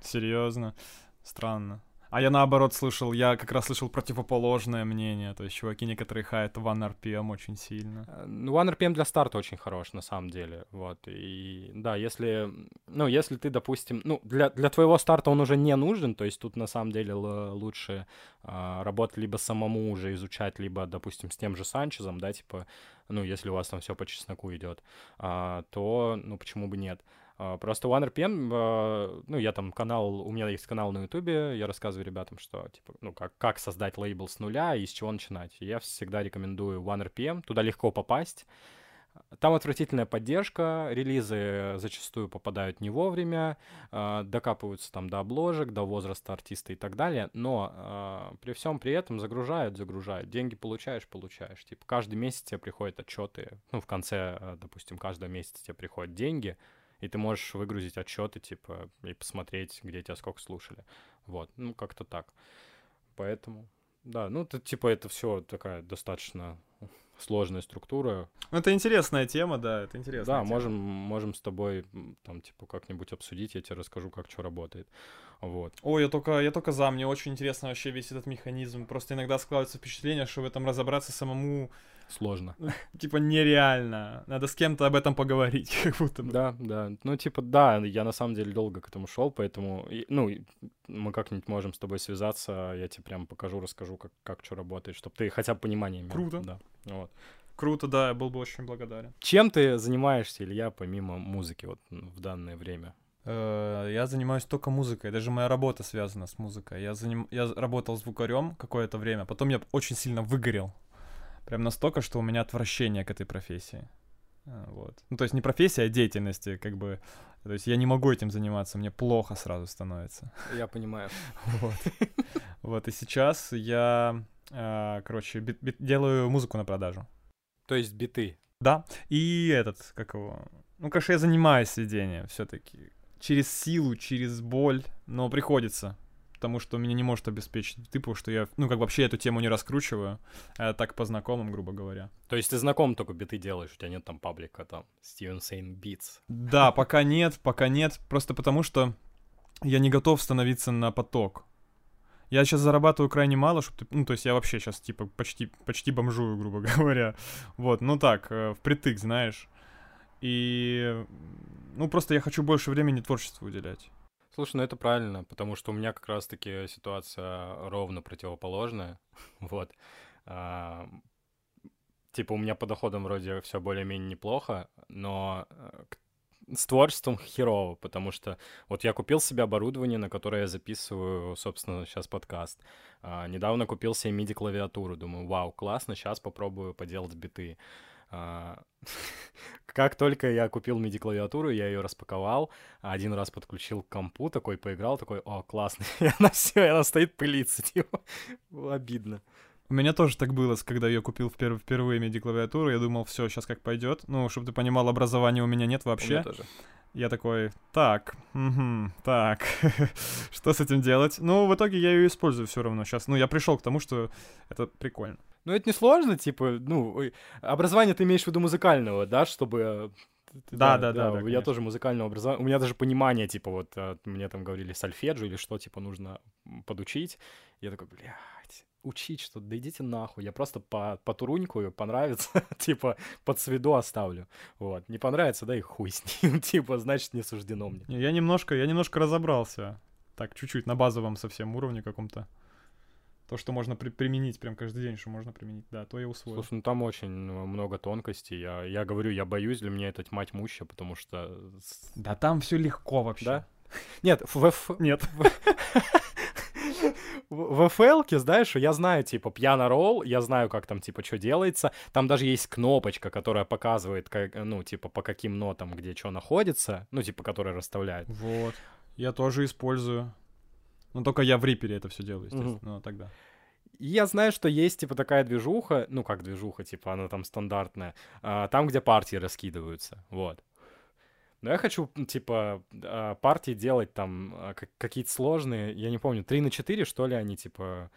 Серьезно? Странно. А я наоборот слышал, я как раз слышал противоположное мнение. То есть чуваки некоторые хаят OneRPM очень сильно. Э, ну, OneRPM для старта очень хорош, на самом деле. Вот. И да, если, ну, если ты, допустим, ну, для, для твоего старта он уже не нужен, то есть тут на самом деле лучше а, работать либо самому уже изучать, либо, допустим, с тем же Санчезом, да, типа, ну, если у вас там все по чесноку идет, а, то, ну, почему бы нет. А, просто OneRPM, а, ну, я там канал, у меня есть канал на Ютубе, я рассказываю ребятам, что, типа, ну, как, как создать лейбл с нуля и с чего начинать. Я всегда рекомендую OneRPM, туда легко попасть. Там отвратительная поддержка, релизы зачастую попадают не вовремя, э, докапываются там до обложек, до возраста артиста и так далее, но при всем при этом загружают, загружают, деньги получаешь, получаешь. Типа каждый месяц тебе приходят отчеты, ну в конце, допустим, каждого месяца тебе приходят деньги, и ты можешь выгрузить отчеты, типа, и посмотреть, где тебя сколько слушали. Вот, ну, как-то так. Поэтому, да, ну, это, типа, это все такая достаточно сложная структура. Ну, это интересная тема, да, это интересно. Да, можем, можем с тобой там, типа, как-нибудь обсудить, я тебе расскажу, как что работает. Вот. Ой, я только, я только за, мне очень интересно вообще весь этот механизм. Просто иногда складывается впечатление, что в этом разобраться самому сложно. Ну, типа нереально. Надо с кем-то об этом поговорить, как будто бы. Да, да. Ну, типа, да, я на самом деле долго к этому шел, поэтому, ну, мы как-нибудь можем с тобой связаться, я тебе прям покажу, расскажу, как, как что работает, чтобы ты хотя бы понимание имел. Круто. Да, вот. Круто, да, я был бы очень благодарен. Чем ты занимаешься, Илья, помимо музыки вот в данное время? Э, я занимаюсь только музыкой, даже моя работа связана с музыкой. Я, заним... я работал звукарем какое-то время, потом я очень сильно выгорел Прям настолько, что у меня отвращение к этой профессии. А, вот. Ну, то есть не профессия, а деятельности, как бы. То есть я не могу этим заниматься, мне плохо сразу становится. Я понимаю. Вот. Вот, и сейчас я, а, короче, делаю музыку на продажу. То есть биты? Да. И этот, как его... Ну, конечно, я занимаюсь сведением все таки Через силу, через боль, но приходится потому что меня не может обеспечить типа, что я, ну, как вообще эту тему не раскручиваю, а так по знакомым, грубо говоря. То есть ты знаком только биты делаешь, у тебя нет там паблика, там, Steven Сейн Beats? Да, пока нет, пока нет, просто потому что я не готов становиться на поток. Я сейчас зарабатываю крайне мало, чтобы ну, то есть я вообще сейчас, типа, почти, почти бомжую, грубо говоря. Вот, ну так, э, впритык, знаешь. И, ну, просто я хочу больше времени творчеству уделять. Слушай, ну это правильно, потому что у меня как раз-таки ситуация ровно противоположная. вот. А, типа у меня по доходам вроде все более-менее неплохо, но э, с творчеством херово, потому что вот я купил себе оборудование, на которое я записываю, собственно, сейчас подкаст. А, недавно купил себе MIDI-клавиатуру, думаю, вау, классно, сейчас попробую поделать биты. А, как только я купил MIDI-клавиатуру, я ее распаковал, один раз подключил к компу, такой поиграл, такой, о, классно, и она все, она стоит пылиться, типа, обидно. У меня тоже так было, когда я купил впер- впервые MIDI-клавиатуру, я думал, все, сейчас как пойдет. Ну, чтобы ты понимал, образования у меня нет вообще. У меня тоже. Я такой, так, угу, так, что с этим делать? Ну, в итоге я ее использую все равно сейчас. Ну, я пришел к тому, что это прикольно. Ну, это не сложно, типа, ну, образование ты имеешь в виду музыкального, да, чтобы да, да, да. да, да я тоже музыкального образования. У меня даже понимание, типа, вот мне там говорили сольфеджио или что, типа, нужно подучить. Я такой, бля, учить что-то, да идите нахуй, я просто по, потурунькую, понравится, типа, под сведу оставлю, вот, не понравится, да и хуй с ним, типа, значит, не суждено мне. Я немножко, я немножко разобрался, так, чуть-чуть, на базовом совсем уровне каком-то. То, что можно при- применить прям каждый день, что можно применить, да, то я усвоил. Слушай, ну там очень много тонкостей. Я, я говорю, я боюсь, для меня это тьма тьмуща, потому что... Да там все легко вообще. Да? Нет, в... в... Нет. в FL, знаешь, я знаю, типа, пьяно ролл, я знаю, как там, типа, что делается. Там даже есть кнопочка, которая показывает, как, ну, типа, по каким нотам, где что находится, ну, типа, которая расставляет. Вот. Я тоже использую. Ну, только я в Рипере это все делаю, естественно, угу. ну, тогда. И я знаю, что есть, типа, такая движуха, ну, как движуха, типа, она там стандартная, а, там, где партии раскидываются, вот. Но я хочу, типа, а, партии делать там а, какие-то сложные, я не помню, 3 на 4, что ли, они, типа,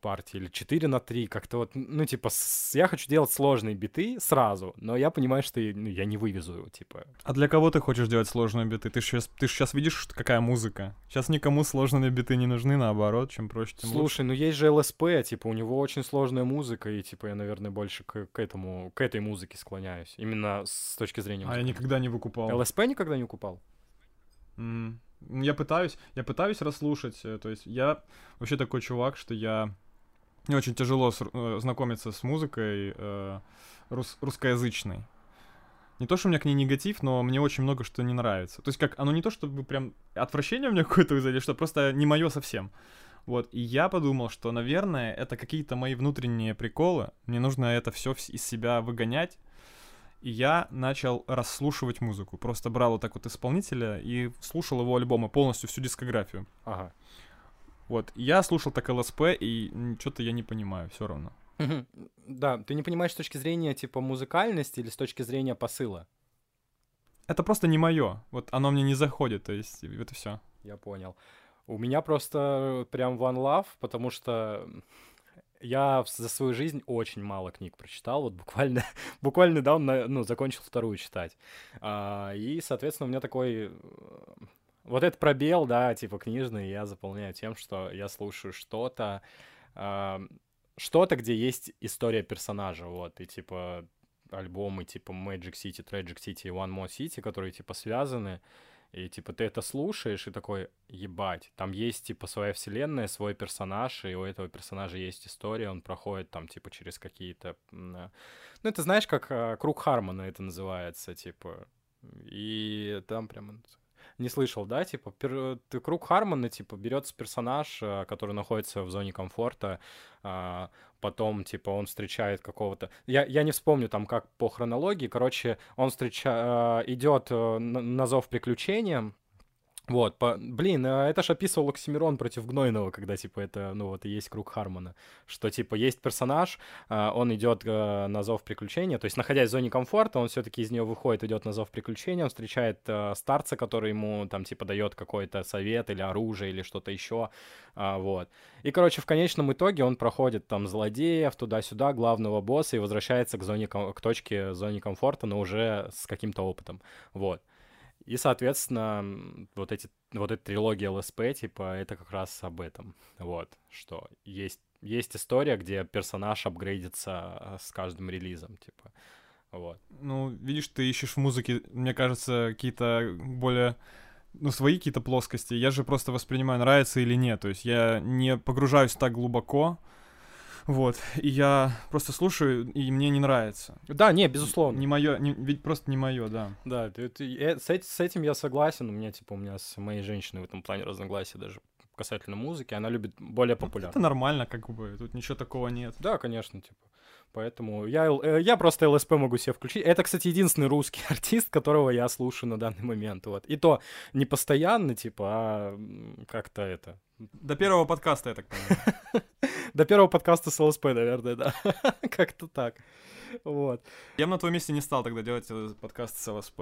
партии, или 4 на 3, как-то вот, ну, типа, с... я хочу делать сложные биты сразу, но я понимаю, что ну, я не вывезу его, типа. А для кого ты хочешь делать сложные биты? Ты сейчас, ты сейчас видишь, какая музыка? Сейчас никому сложные биты не нужны, наоборот, чем проще, тем Слушай, лучше. ну есть же ЛСП, типа, у него очень сложная музыка, и, типа, я, наверное, больше к, к этому, к этой музыке склоняюсь, именно с точки зрения музыки. А я никогда не выкупал. ЛСП никогда не выкупал? Mm. Я пытаюсь, я пытаюсь расслушать, э, то есть я вообще такой чувак, что я мне очень тяжело с, э, знакомиться с музыкой э, рус, русскоязычной. Не то, что у меня к ней негатив, но мне очень много что не нравится. То есть как, оно не то, чтобы прям отвращение у меня какое-то вызовет, что просто не мое совсем. Вот, и я подумал, что, наверное, это какие-то мои внутренние приколы. Мне нужно это все из себя выгонять, и я начал расслушивать музыку. Просто брал вот так вот исполнителя и слушал его альбомы, полностью всю дискографию. Ага. Вот, я слушал так ЛСП, и что-то я не понимаю все равно. Да, ты не понимаешь с точки зрения, типа, музыкальности или с точки зрения посыла? Это просто не мое. Вот оно мне не заходит, то есть это все. Я понял. У меня просто прям one love, потому что я за свою жизнь очень мало книг прочитал, вот буквально, буквально недавно, ну, закончил вторую читать. А, и, соответственно, у меня такой... Вот этот пробел, да, типа книжный, я заполняю тем, что я слушаю что-то, а, что-то, где есть история персонажа, вот, и, типа, альбомы типа Magic City, Tragic City и One More City, которые, типа, связаны, и, типа, ты это слушаешь и такой, ебать, там есть, типа, своя вселенная, свой персонаж, и у этого персонажа есть история, он проходит там, типа, через какие-то... Ну, это знаешь, как а, круг Хармона это называется, типа, и там прям не слышал, да, типа, пер... круг Хармона, типа, берется персонаж, э, который находится в зоне комфорта, а, потом, типа, он встречает какого-то... Я, я не вспомню там, как по хронологии, короче, он встреча... Э, идет э, на зов приключениям, вот, по... блин, а это ж описывал Оксимирон против Гнойного, когда, типа, это, ну, вот и есть круг Хармона, что, типа, есть персонаж, а, он идет э, на зов приключения, то есть, находясь в зоне комфорта, он все-таки из нее выходит, идет на зов приключения, он встречает э, старца, который ему, там, типа, дает какой-то совет или оружие или что-то еще, а, вот. И, короче, в конечном итоге он проходит, там, злодеев туда-сюда, главного босса и возвращается к зоне, к точке зоне комфорта, но уже с каким-то опытом, вот. И, соответственно, вот эти вот эта трилогия ЛСП, типа, это как раз об этом. Вот, что есть, есть история, где персонаж апгрейдится а, с каждым релизом, типа. Вот. Ну, видишь, ты ищешь в музыке, мне кажется, какие-то более ну, свои какие-то плоскости. Я же просто воспринимаю, нравится или нет. То есть я не погружаюсь так глубоко. Вот. И я просто слушаю, и мне не нравится. Да, не, безусловно. Не мое, не, ведь просто не мое, да. Да, это, это, с, с этим я согласен. У меня, типа, у меня с моей женщиной в этом плане разногласия даже касательно музыки. Она любит более Это популярно. нормально, как бы. Тут ничего такого нет. Да, конечно, типа. Поэтому я, э, я просто ЛСП могу себе включить. Это, кстати, единственный русский артист, которого я слушаю на данный момент. Вот. И то не постоянно, типа, а как-то это. До первого подкаста, я так понимаю. До первого подкаста с ЛСП, наверное, да. Как-то так. Вот. Я бы на твоем месте не стал тогда делать э, подкаст с ЛСП.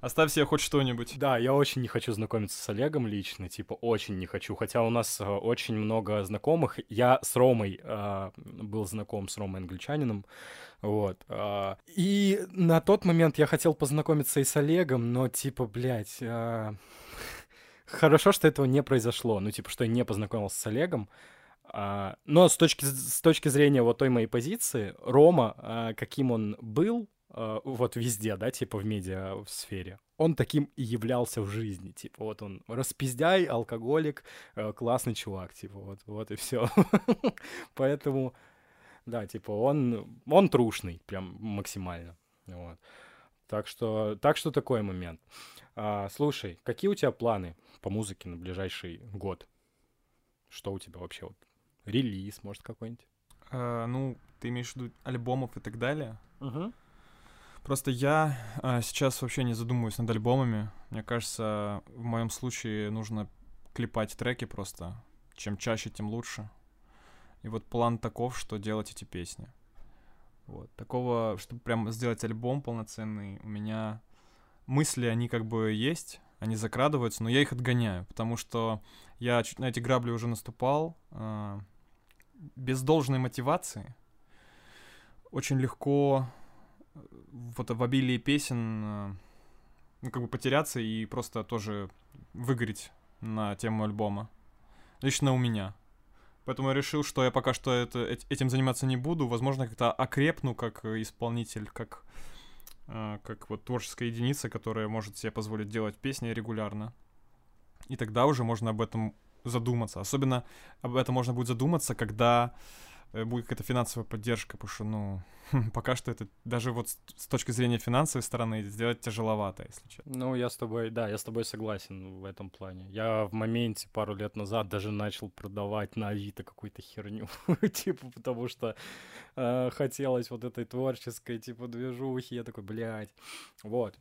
Оставь себе хоть что-нибудь. Да, я очень не хочу знакомиться с Олегом лично, типа, очень не хочу. Хотя у нас э, очень много знакомых. Я с Ромой э, был знаком с Ромой Англичанином. Вот. а, и на тот момент я хотел познакомиться и с Олегом, но, типа, блядь... а, Хорошо, что этого не произошло. Ну, типа, что я не познакомился с Олегом. А, но с точки, с точки зрения вот той моей позиции, Рома, а, каким он был, а, вот везде, да, типа в медиа в сфере, он таким и являлся в жизни. Типа, вот он распиздяй, алкоголик, э, классный чувак, типа, вот, вот и все. Поэтому, да, типа, он, он трушный, прям максимально. Вот. Так что, так что такой момент. А, слушай, какие у тебя планы по музыке на ближайший год? Что у тебя вообще вот? Релиз, может, какой-нибудь? Э, ну, ты имеешь в виду альбомов и так далее? Угу. Просто я а, сейчас вообще не задумываюсь над альбомами. Мне кажется, в моем случае нужно клепать треки просто. Чем чаще, тем лучше. И вот план таков, что делать эти песни. Вот. Такого, чтобы прям сделать альбом полноценный, у меня мысли, они как бы есть, они закрадываются, но я их отгоняю, потому что я на эти грабли уже наступал. а, без должной мотивации очень легко э, вот в обилии песен э, ну, как бы потеряться и просто тоже выгореть на тему альбома. Лично у меня. Поэтому я решил, что я пока что это, эт- этим заниматься не буду. Возможно, как-то окрепну как э, исполнитель, как, э, как вот творческая единица, которая может себе позволить делать песни регулярно. И тогда уже можно об этом задуматься. Особенно об этом можно будет задуматься, когда будет какая-то финансовая поддержка, потому что, ну, пока что это даже вот с, с точки зрения финансовой стороны сделать тяжеловато, если честно. Ну, я с тобой, да, я с тобой согласен в этом плане. Я в моменте пару лет назад даже начал продавать на Авито какую-то херню, типа, потому что э, хотелось вот этой творческой, типа, движухи. Я такой, блядь. Вот.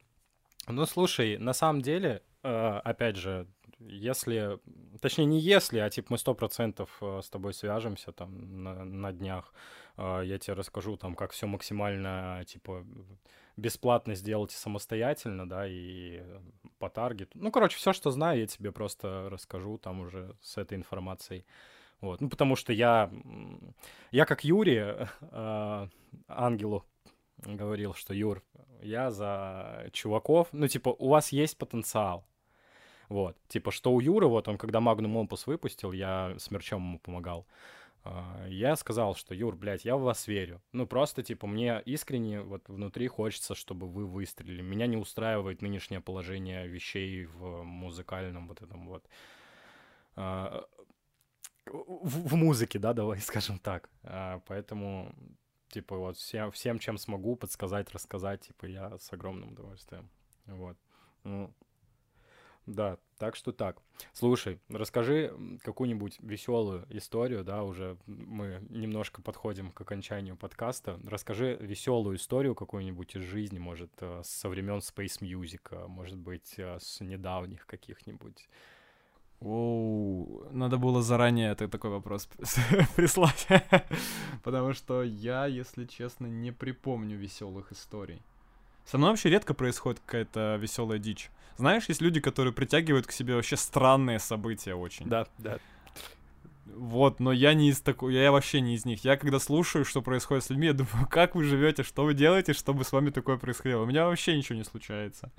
Ну, слушай, на самом деле, э, опять же, если, точнее, не если, а типа мы сто процентов э, с тобой свяжемся там на, на днях, э, я тебе расскажу там, как все максимально, типа, бесплатно сделать самостоятельно, да, и э, по таргету. Ну, короче, все, что знаю, я тебе просто расскажу там уже с этой информацией. Вот, ну, потому что я, я как Юрий, э, ангелу, говорил, что Юр, я за чуваков, ну, типа, у вас есть потенциал. Вот, типа, что у Юры, вот он, когда Magnum Opus выпустил, я с мерчом ему помогал, а, я сказал, что, Юр, блядь, я в вас верю. Ну, просто, типа, мне искренне вот внутри хочется, чтобы вы выстрелили. Меня не устраивает нынешнее положение вещей в музыкальном вот этом вот... а, В, в музыке, да, давай скажем так. А, Поэтому, типа, вот всем, всем, чем смогу подсказать, рассказать, типа, я с огромным удовольствием. Вот. Ну, да, так что так. Слушай, расскажи какую-нибудь веселую историю, да, уже мы немножко подходим к окончанию подкаста. Расскажи веселую историю какую-нибудь из жизни, может, э, со времен Space Music, а, может быть, э, с недавних каких-нибудь. Оу, надо было заранее это такой вопрос прислать. Потому что я, если честно, не припомню веселых историй. Со мной вообще редко происходит какая-то веселая дичь. Знаешь, есть люди, которые притягивают к себе вообще странные события очень. Да, да. Вот, но я не из такой, я вообще не из них. Я когда слушаю, что происходит с людьми, я думаю, как вы живете, что вы делаете, чтобы с вами такое происходило. У меня вообще ничего не случается.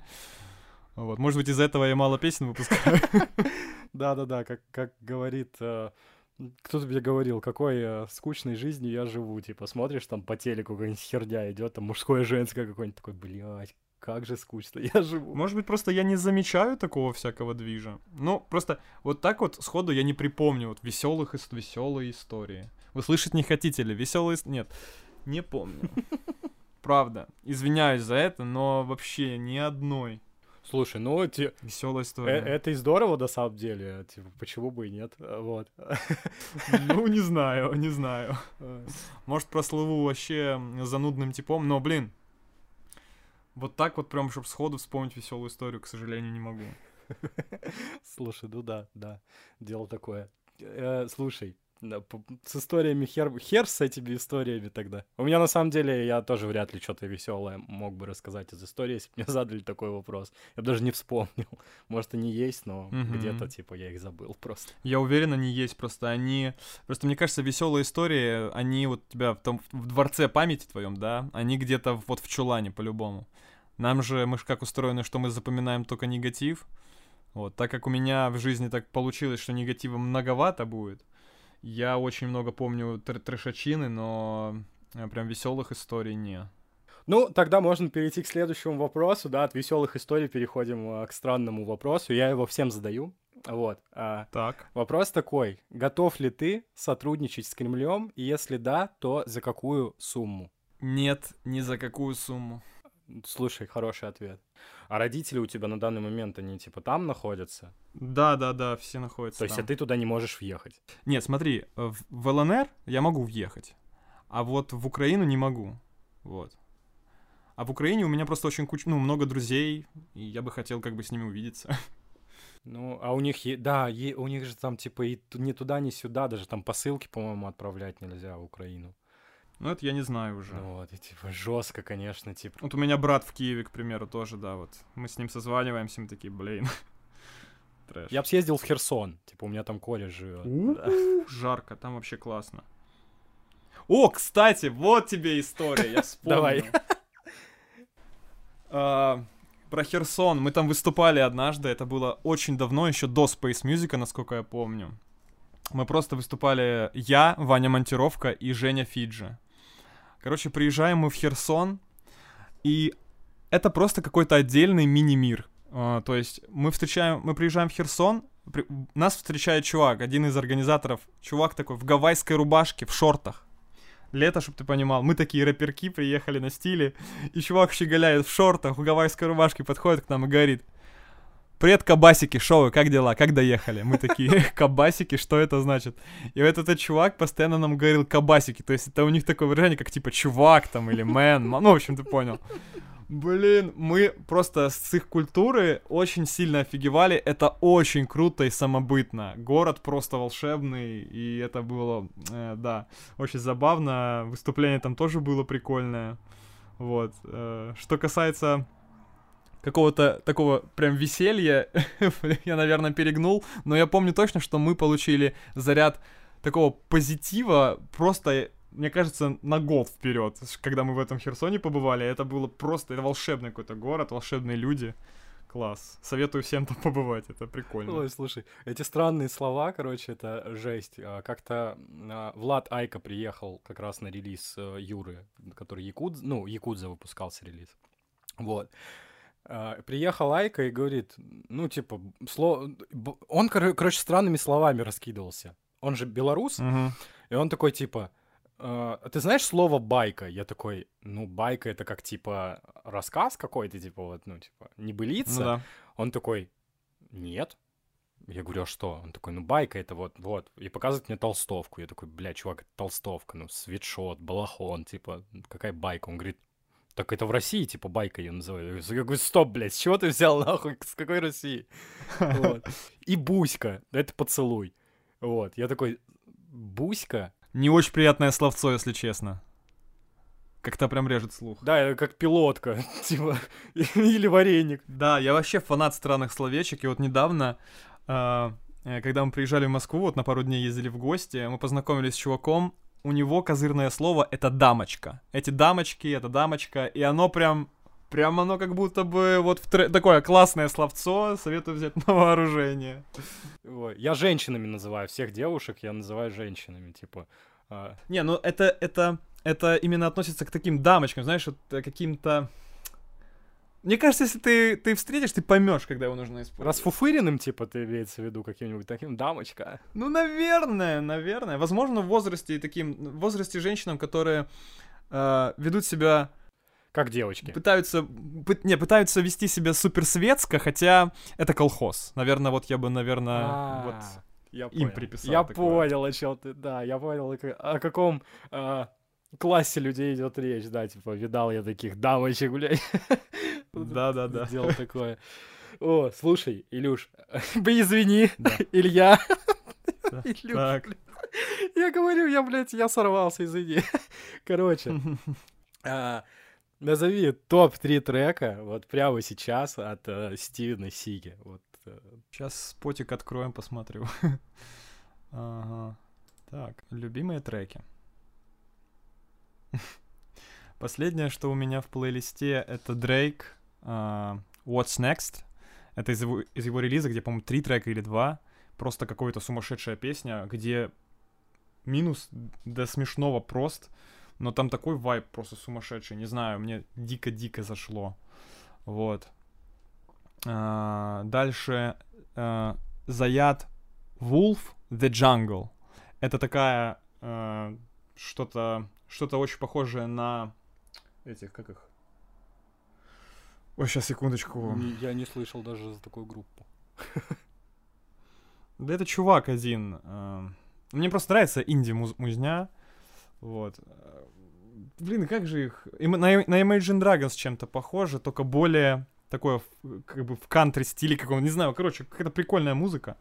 Вот, может быть, из-за этого я мало песен выпускаю. Да-да-да, как, как говорит э, кто-то тебе говорил, какой э, скучной жизнью я живу, типа, смотришь там по телеку какая-нибудь херня идет, там мужское, женское какое-нибудь, такой, блядь, как же скучно я живу. Может быть, просто я не замечаю такого всякого движа. Ну, просто вот так вот сходу я не припомню вот веселых и веселые истории. Вы слышать не хотите ли? Веселые... Нет, не помню. Правда. Извиняюсь за это, но вообще ни одной. Слушай, ну те... веселая э, история. это и здорово на самом деле, типа, почему бы и нет, э, вот. Ну, не знаю, не знаю. Может, прослыву вообще занудным типом, но, блин, вот так вот прям, чтобы сходу вспомнить веселую историю, к сожалению, не могу. Слушай, ну да, да, дело такое. Э, слушай, да, с историями хер, хер с этими историями тогда. У меня на самом деле, я тоже вряд ли что-то веселое мог бы рассказать из истории, если бы мне задали такой вопрос. Я бы даже не вспомнил. Может, они есть, но Мгм. где-то, типа, я их забыл просто. Я уверен, они есть, просто они... Просто мне кажется, веселые истории, они вот у тебя в, том, в дворце памяти твоем, да, они где-то вот в чулане по-любому. Нам же, мы же как устроены, что мы запоминаем только негатив. Вот, так как у меня в жизни так получилось, что негатива многовато будет, я очень много помню тр- трешачины, но э, прям веселых историй не. Ну, тогда можно перейти к следующему вопросу, да, от веселых историй переходим а, к странному вопросу. Я его всем задаю. Вот. а, Так. вопрос такой. Готов ли ты сотрудничать с Кремлем? И если да, то за какую сумму? Нет, ни за какую сумму. Слушай, хороший ответ. А родители у тебя на данный момент, они типа там находятся? Да, да, да, все находятся То есть, а там. ты туда не можешь въехать? Нет, смотри, э, в, ЛНР я могу въехать, а вот в Украину не могу. Вот. А в Украине у меня просто очень куч... ну, много друзей, и я бы хотел как бы с ними увидеться. Ну, а у них, е- да, е- у них же там типа и ту- ни туда, ни сюда, даже там посылки, по-моему, отправлять нельзя в Украину. Ну, это я не знаю уже. Ну вот, и типа жестко, конечно, типа. Вот у меня брат в Киеве, к примеру, тоже, да, вот. Мы с ним созваниваемся, мы такие, блин. Трэш. Я бы съездил в Херсон, типа у меня там Коля живет. да. Жарко, там вообще классно. О, кстати, вот тебе история, я вспомнил. Давай. А, Про Херсон. Мы там выступали однажды. Это было очень давно, еще до Space Music, насколько я помню. Мы просто выступали я, Ваня Монтировка и Женя Фиджи. Короче, приезжаем мы в Херсон, и это просто какой-то отдельный мини-мир. А, то есть мы встречаем, мы приезжаем в Херсон, при- нас встречает чувак, один из организаторов, чувак такой в гавайской рубашке, в шортах. Лето, чтобы ты понимал, мы такие рэперки приехали на стиле, и чувак щеголяет в шортах, в гавайской рубашке, подходит к нам и говорит, Привет, кабасики, шо вы, как дела, как доехали? Мы такие, кабасики, что это значит? И вот этот чувак постоянно нам говорил кабасики, то есть это у них такое выражение, как типа чувак там или мэн, ну, в общем, ты понял. Блин, мы просто с их культуры очень сильно офигевали. Это очень круто и самобытно. Город просто волшебный, и это было, э, да, очень забавно. Выступление там тоже было прикольное. Вот. э, что касается какого-то такого прям веселья, я, наверное, перегнул, но я помню точно, что мы получили заряд такого позитива просто мне кажется, на год вперед, когда мы в этом Херсоне побывали, это было просто, это волшебный какой-то город, волшебные люди. Класс. Советую всем там побывать, это прикольно. Ой, слушай, эти странные слова, короче, это жесть. А, Как-то а, Влад Айка приехал как раз на релиз э, Юры, который Якудз, ну, Якудза выпускался релиз. Вот. А, Приехал Айка и говорит, ну, типа, слово... б- Он, коро- короче, странными словами раскидывался. Он же белорус, Мгм. и он такой, типа, «А, ты знаешь слово байка? Я такой, ну, байка это как, типа, рассказ какой-то, типа, вот, ну, типа, небылица. Ну да. Он такой, нет. Я говорю, а что? Он такой, ну байка это вот, вот. И показывает мне толстовку. Я такой, бля, чувак, это толстовка, ну, свитшот, балахон, типа, какая байка? Он говорит, так это в России, типа, байка ее называют. Я говорю, стоп, блядь, с чего ты взял, нахуй, с какой России? Вот. И буська, это поцелуй. Вот, я такой, буська? Не очень приятное словцо, если честно. Как-то прям режет слух. Да, это как пилотка, типа, или вареник. Да, я вообще фанат странных словечек, и вот недавно, а, э, когда мы приезжали в Москву, вот на пару дней ездили в гости, мы познакомились с чуваком, у него козырное слово — это «дамочка». Эти дамочки, это «дамочка», и оно прям... Прям оно как будто бы вот в тре- такое классное словцо, советую взять на вооружение. Я женщинами называю всех девушек, я называю женщинами, типа. а, Не, ну это, это, это именно относится к таким дамочкам, знаешь, вот каким-то... Мне кажется, если ты, ты встретишь, ты поймешь, когда его нужно использовать. Расфуфыренным, типа, ты имеется в виду каким-нибудь таким дамочка. Ну, наверное, наверное. Возможно, в возрасте таким, в возрасте женщинам, которые э, ведут себя, Как девочки. пытаются, пы- не, пытаются вести себя суперсветско, хотя это колхоз. Наверное, вот я бы, наверное, А, вот я им понял. приписал Я такое. понял, о чем ты, да, я понял, о ка- о каком а, классе людей идет речь, да, типа, видал я таких дамочек, блядь. Да-да-да. Сделал такое. О, слушай, Илюш, извини. Илья. Илюш. Я говорю, я, блядь, я сорвался, извини. Короче, а, назови топ-3 трека вот прямо сейчас от э, Стивена Сиги. Вот, э, Сейчас спотик откроем, посмотрю. Ага. Так, любимые треки. Последнее, что у меня в плейлисте, это Drake а, What's Next. Это из его, из его релиза, где, по-моему, три трека или два. Просто какая-то сумасшедшая песня, где минус до смешного прост, но там такой вайб просто сумасшедший. Не знаю, мне дико-дико зашло. Вот. А, дальше а, Заят Wolf The Jungle. Это такая а, что-то что-то очень похожее на этих как их. Ой, сейчас секундочку. не- я не слышал даже за такую группу. Да это чувак один. а, Мне просто нравится инди-музня. Вот. Блин, как же их... На, Imagine Dragons чем-то похоже, только более такое, как бы в кантри стиле какого не знаю, короче, какая-то прикольная музыка.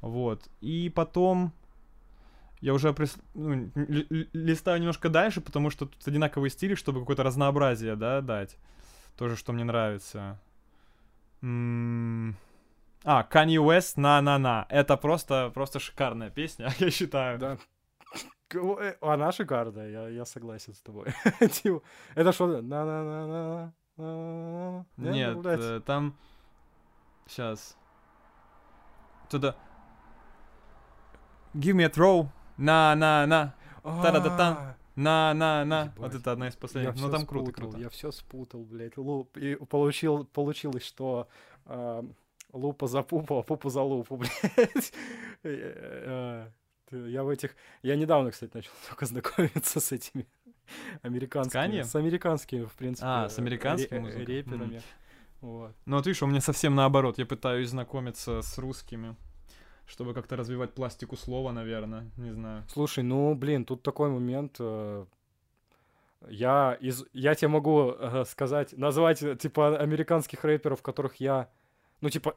Вот. И потом я уже прис- ну, ли- ли- листаю немножко дальше, потому что тут одинаковые стили, чтобы какое-то разнообразие, да, дать. Тоже, что мне нравится. М, А, Kanye West «На-на-на». Это просто, просто шикарная песня, я считаю. Да. Э, Она шикарная, я, я согласен с тобой. Типа, Это что? На-на-на-на. на-на-на. Нет, э, там... Сейчас. Туда... Give me a throw. На-на-на. та-да-да-та. А, На-на-на. Вот это одна из последних. Ну там круто, круто. Я все спутал, блядь. Луп. И получил, получилось, что а, лупа за пупу, а пупа за лупу, блядь. Э, э, ты- Я в этих... Я недавно, кстати, начал только знакомиться с этими американскими... С американскими, в принципе. А, с э, э, музыкой? Реперами. Вот. Ну вот видишь, у меня совсем наоборот. Я пытаюсь знакомиться с русскими, чтобы как-то развивать пластику слова, наверное. Не знаю. Слушай, ну, блин, тут такой момент. э, Я, из, я тебе могу э, сказать, назвать, э, типа, американских рэперов, которых я... Ну, типа,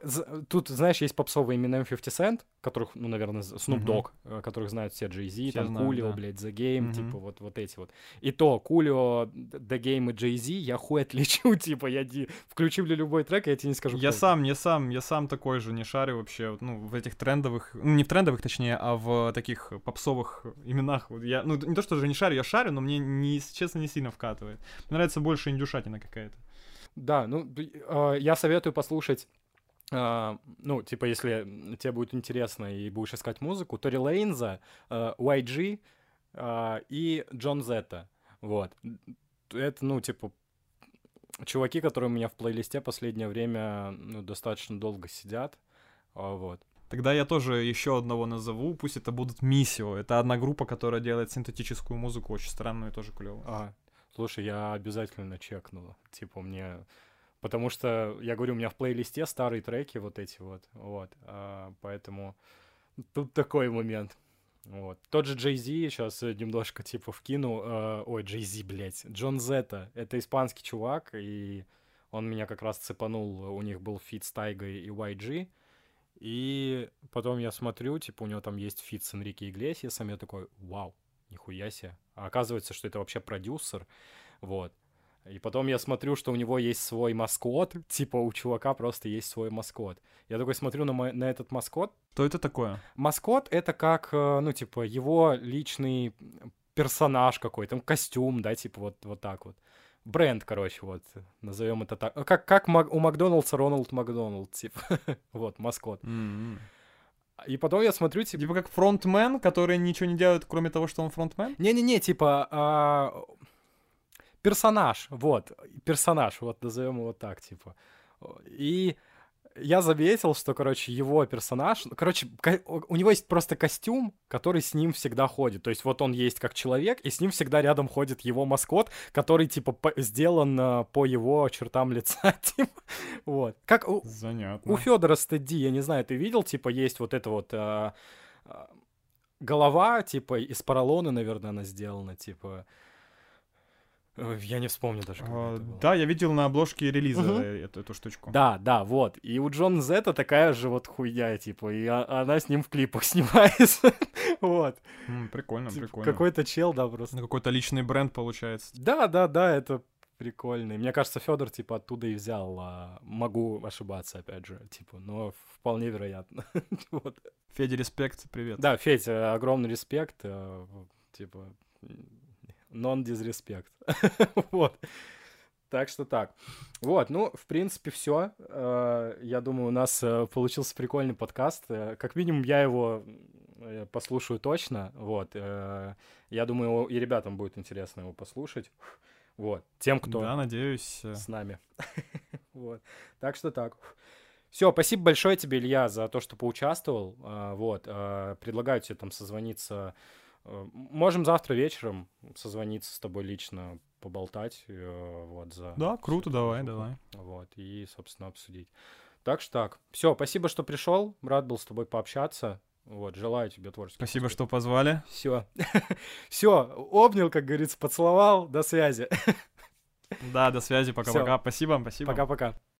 тут, знаешь, есть попсовые Eminem 50 Cent, которых, ну, наверное, Snoop. Dogg, э, которых знают все Jay-Z, там, знают, Кулио, да. блядь, The Game, Мгм. типа, вот, вот эти вот. И то, Кулио, The Game и Jay-Z я хуй отличу, типа, я ди- включи мне любой трек, я тебе не скажу, Я сам, я сам, я сам такой же не шарю вообще, ну, в этих трендовых, ну, не в трендовых, точнее, а в таких попсовых именах. Вот я, ну, не то, что же не шарю, я шарю, но мне, не, честно, не сильно вкатывает. Мне нравится больше индюшатина какая-то. Да, ну, э, я советую послушать, э, ну, типа, если тебе будет интересно и будешь искать музыку, Тори Лейнза, э, YG э, и Джон Зетта, вот. Это, ну, типа, чуваки, которые у меня в плейлисте последнее время, ну, достаточно долго сидят, а, вот. Тогда я тоже еще одного назову, пусть это будут Миссио. Это одна группа, которая делает синтетическую музыку, очень странную и тоже клевую. А, слушай, я обязательно чекну, типа, мне... Потому что, я говорю, у меня в плейлисте старые треки вот эти вот, вот, а, поэтому тут такой момент. Вот. Тот же Jay-Z сейчас немножко, типа, вкину, э, ой, Jay-Z, блядь, Jon Z, это испанский чувак, и он меня как раз цепанул, у них был feat с Тайгой и YG, и потом я смотрю, типа, у него там есть feat с Энрике Иглесиасом, я такой, вау, нихуя себе. А оказывается, что это вообще продюсер, вот. И потом я смотрю, что у него есть свой маскот, типа у чувака просто есть свой маскот. Я такой смотрю на, мо- на этот маскот. Что это такое? Маскот — это как, э, ну, типа, его личный персонаж какой-то, там, костюм, да, типа, вот, вот так вот. Бренд, короче, вот, назовем это так. Как, как у Макдоналдса Рональд Макдоналд, типа, вот, маскот. М-м. И потом я смотрю, типа... Типа как фронтмен, который ничего не делает, кроме того, что он фронтмен? Не-не-не, типа... а, персонаж, вот, персонаж, вот назовем его так, типа. И я заметил, что, короче, его персонаж... Короче, ко- у него есть просто костюм, который с ним всегда ходит. То есть вот он есть как человек, и с ним всегда рядом ходит его маскот, который, типа, по- сделан а, по его чертам лица, типа. Вот. Как у, Занятно. у Федора Стеди, я не знаю, ты видел, типа, есть вот это вот... а, а, голова, типа, из поролона, наверное, она сделана, типа... Ой, Я не вспомню даже, как А, это было. да, я видел на обложке релиза э, эту, эту штучку. Да, да, вот. И у Джон Зета такая же вот хуйня, типа, и а- она с ним в клипах снимается. Вот. М, прикольно, Типа, прикольно. Какой-то чел, да, просто. Ну, какой-то личный бренд получается. Да, да, да, это прикольно. И мне кажется, Федор, типа, оттуда и взял. а, Могу ошибаться, опять же, типа, но вполне вероятно. Вот. Федя, респект, привет. Да, Федь, э, огромный респект. э, Типа, non-disrespect. Вот. Так что так. Вот, ну, в принципе, все. Я думаю, у нас э, получился прикольный подкаст. Э, Как минимум, я его э, послушаю точно. Вот. э, Я думаю, и ребятам будет интересно его послушать. Вот. Тем, кто Да, надеюсь. э, с нами. Вот. Так что так. Все, спасибо большое тебе, Илья, за то, что поучаствовал. Вот. Предлагаю тебе там созвониться. Э, Можем завтра вечером созвониться с тобой лично, поболтать. э, Вот, за Да, круто, давай, давай. Вот, и, собственно, обсудить. Так что так. Все, спасибо, что пришел. Рад был с тобой пообщаться. Вот, желаю тебе творческих Спасибо, что позвали. Все. Все, обнял, как говорится, поцеловал. До связи. Да, до связи, пока-пока. Спасибо, спасибо. Пока-пока.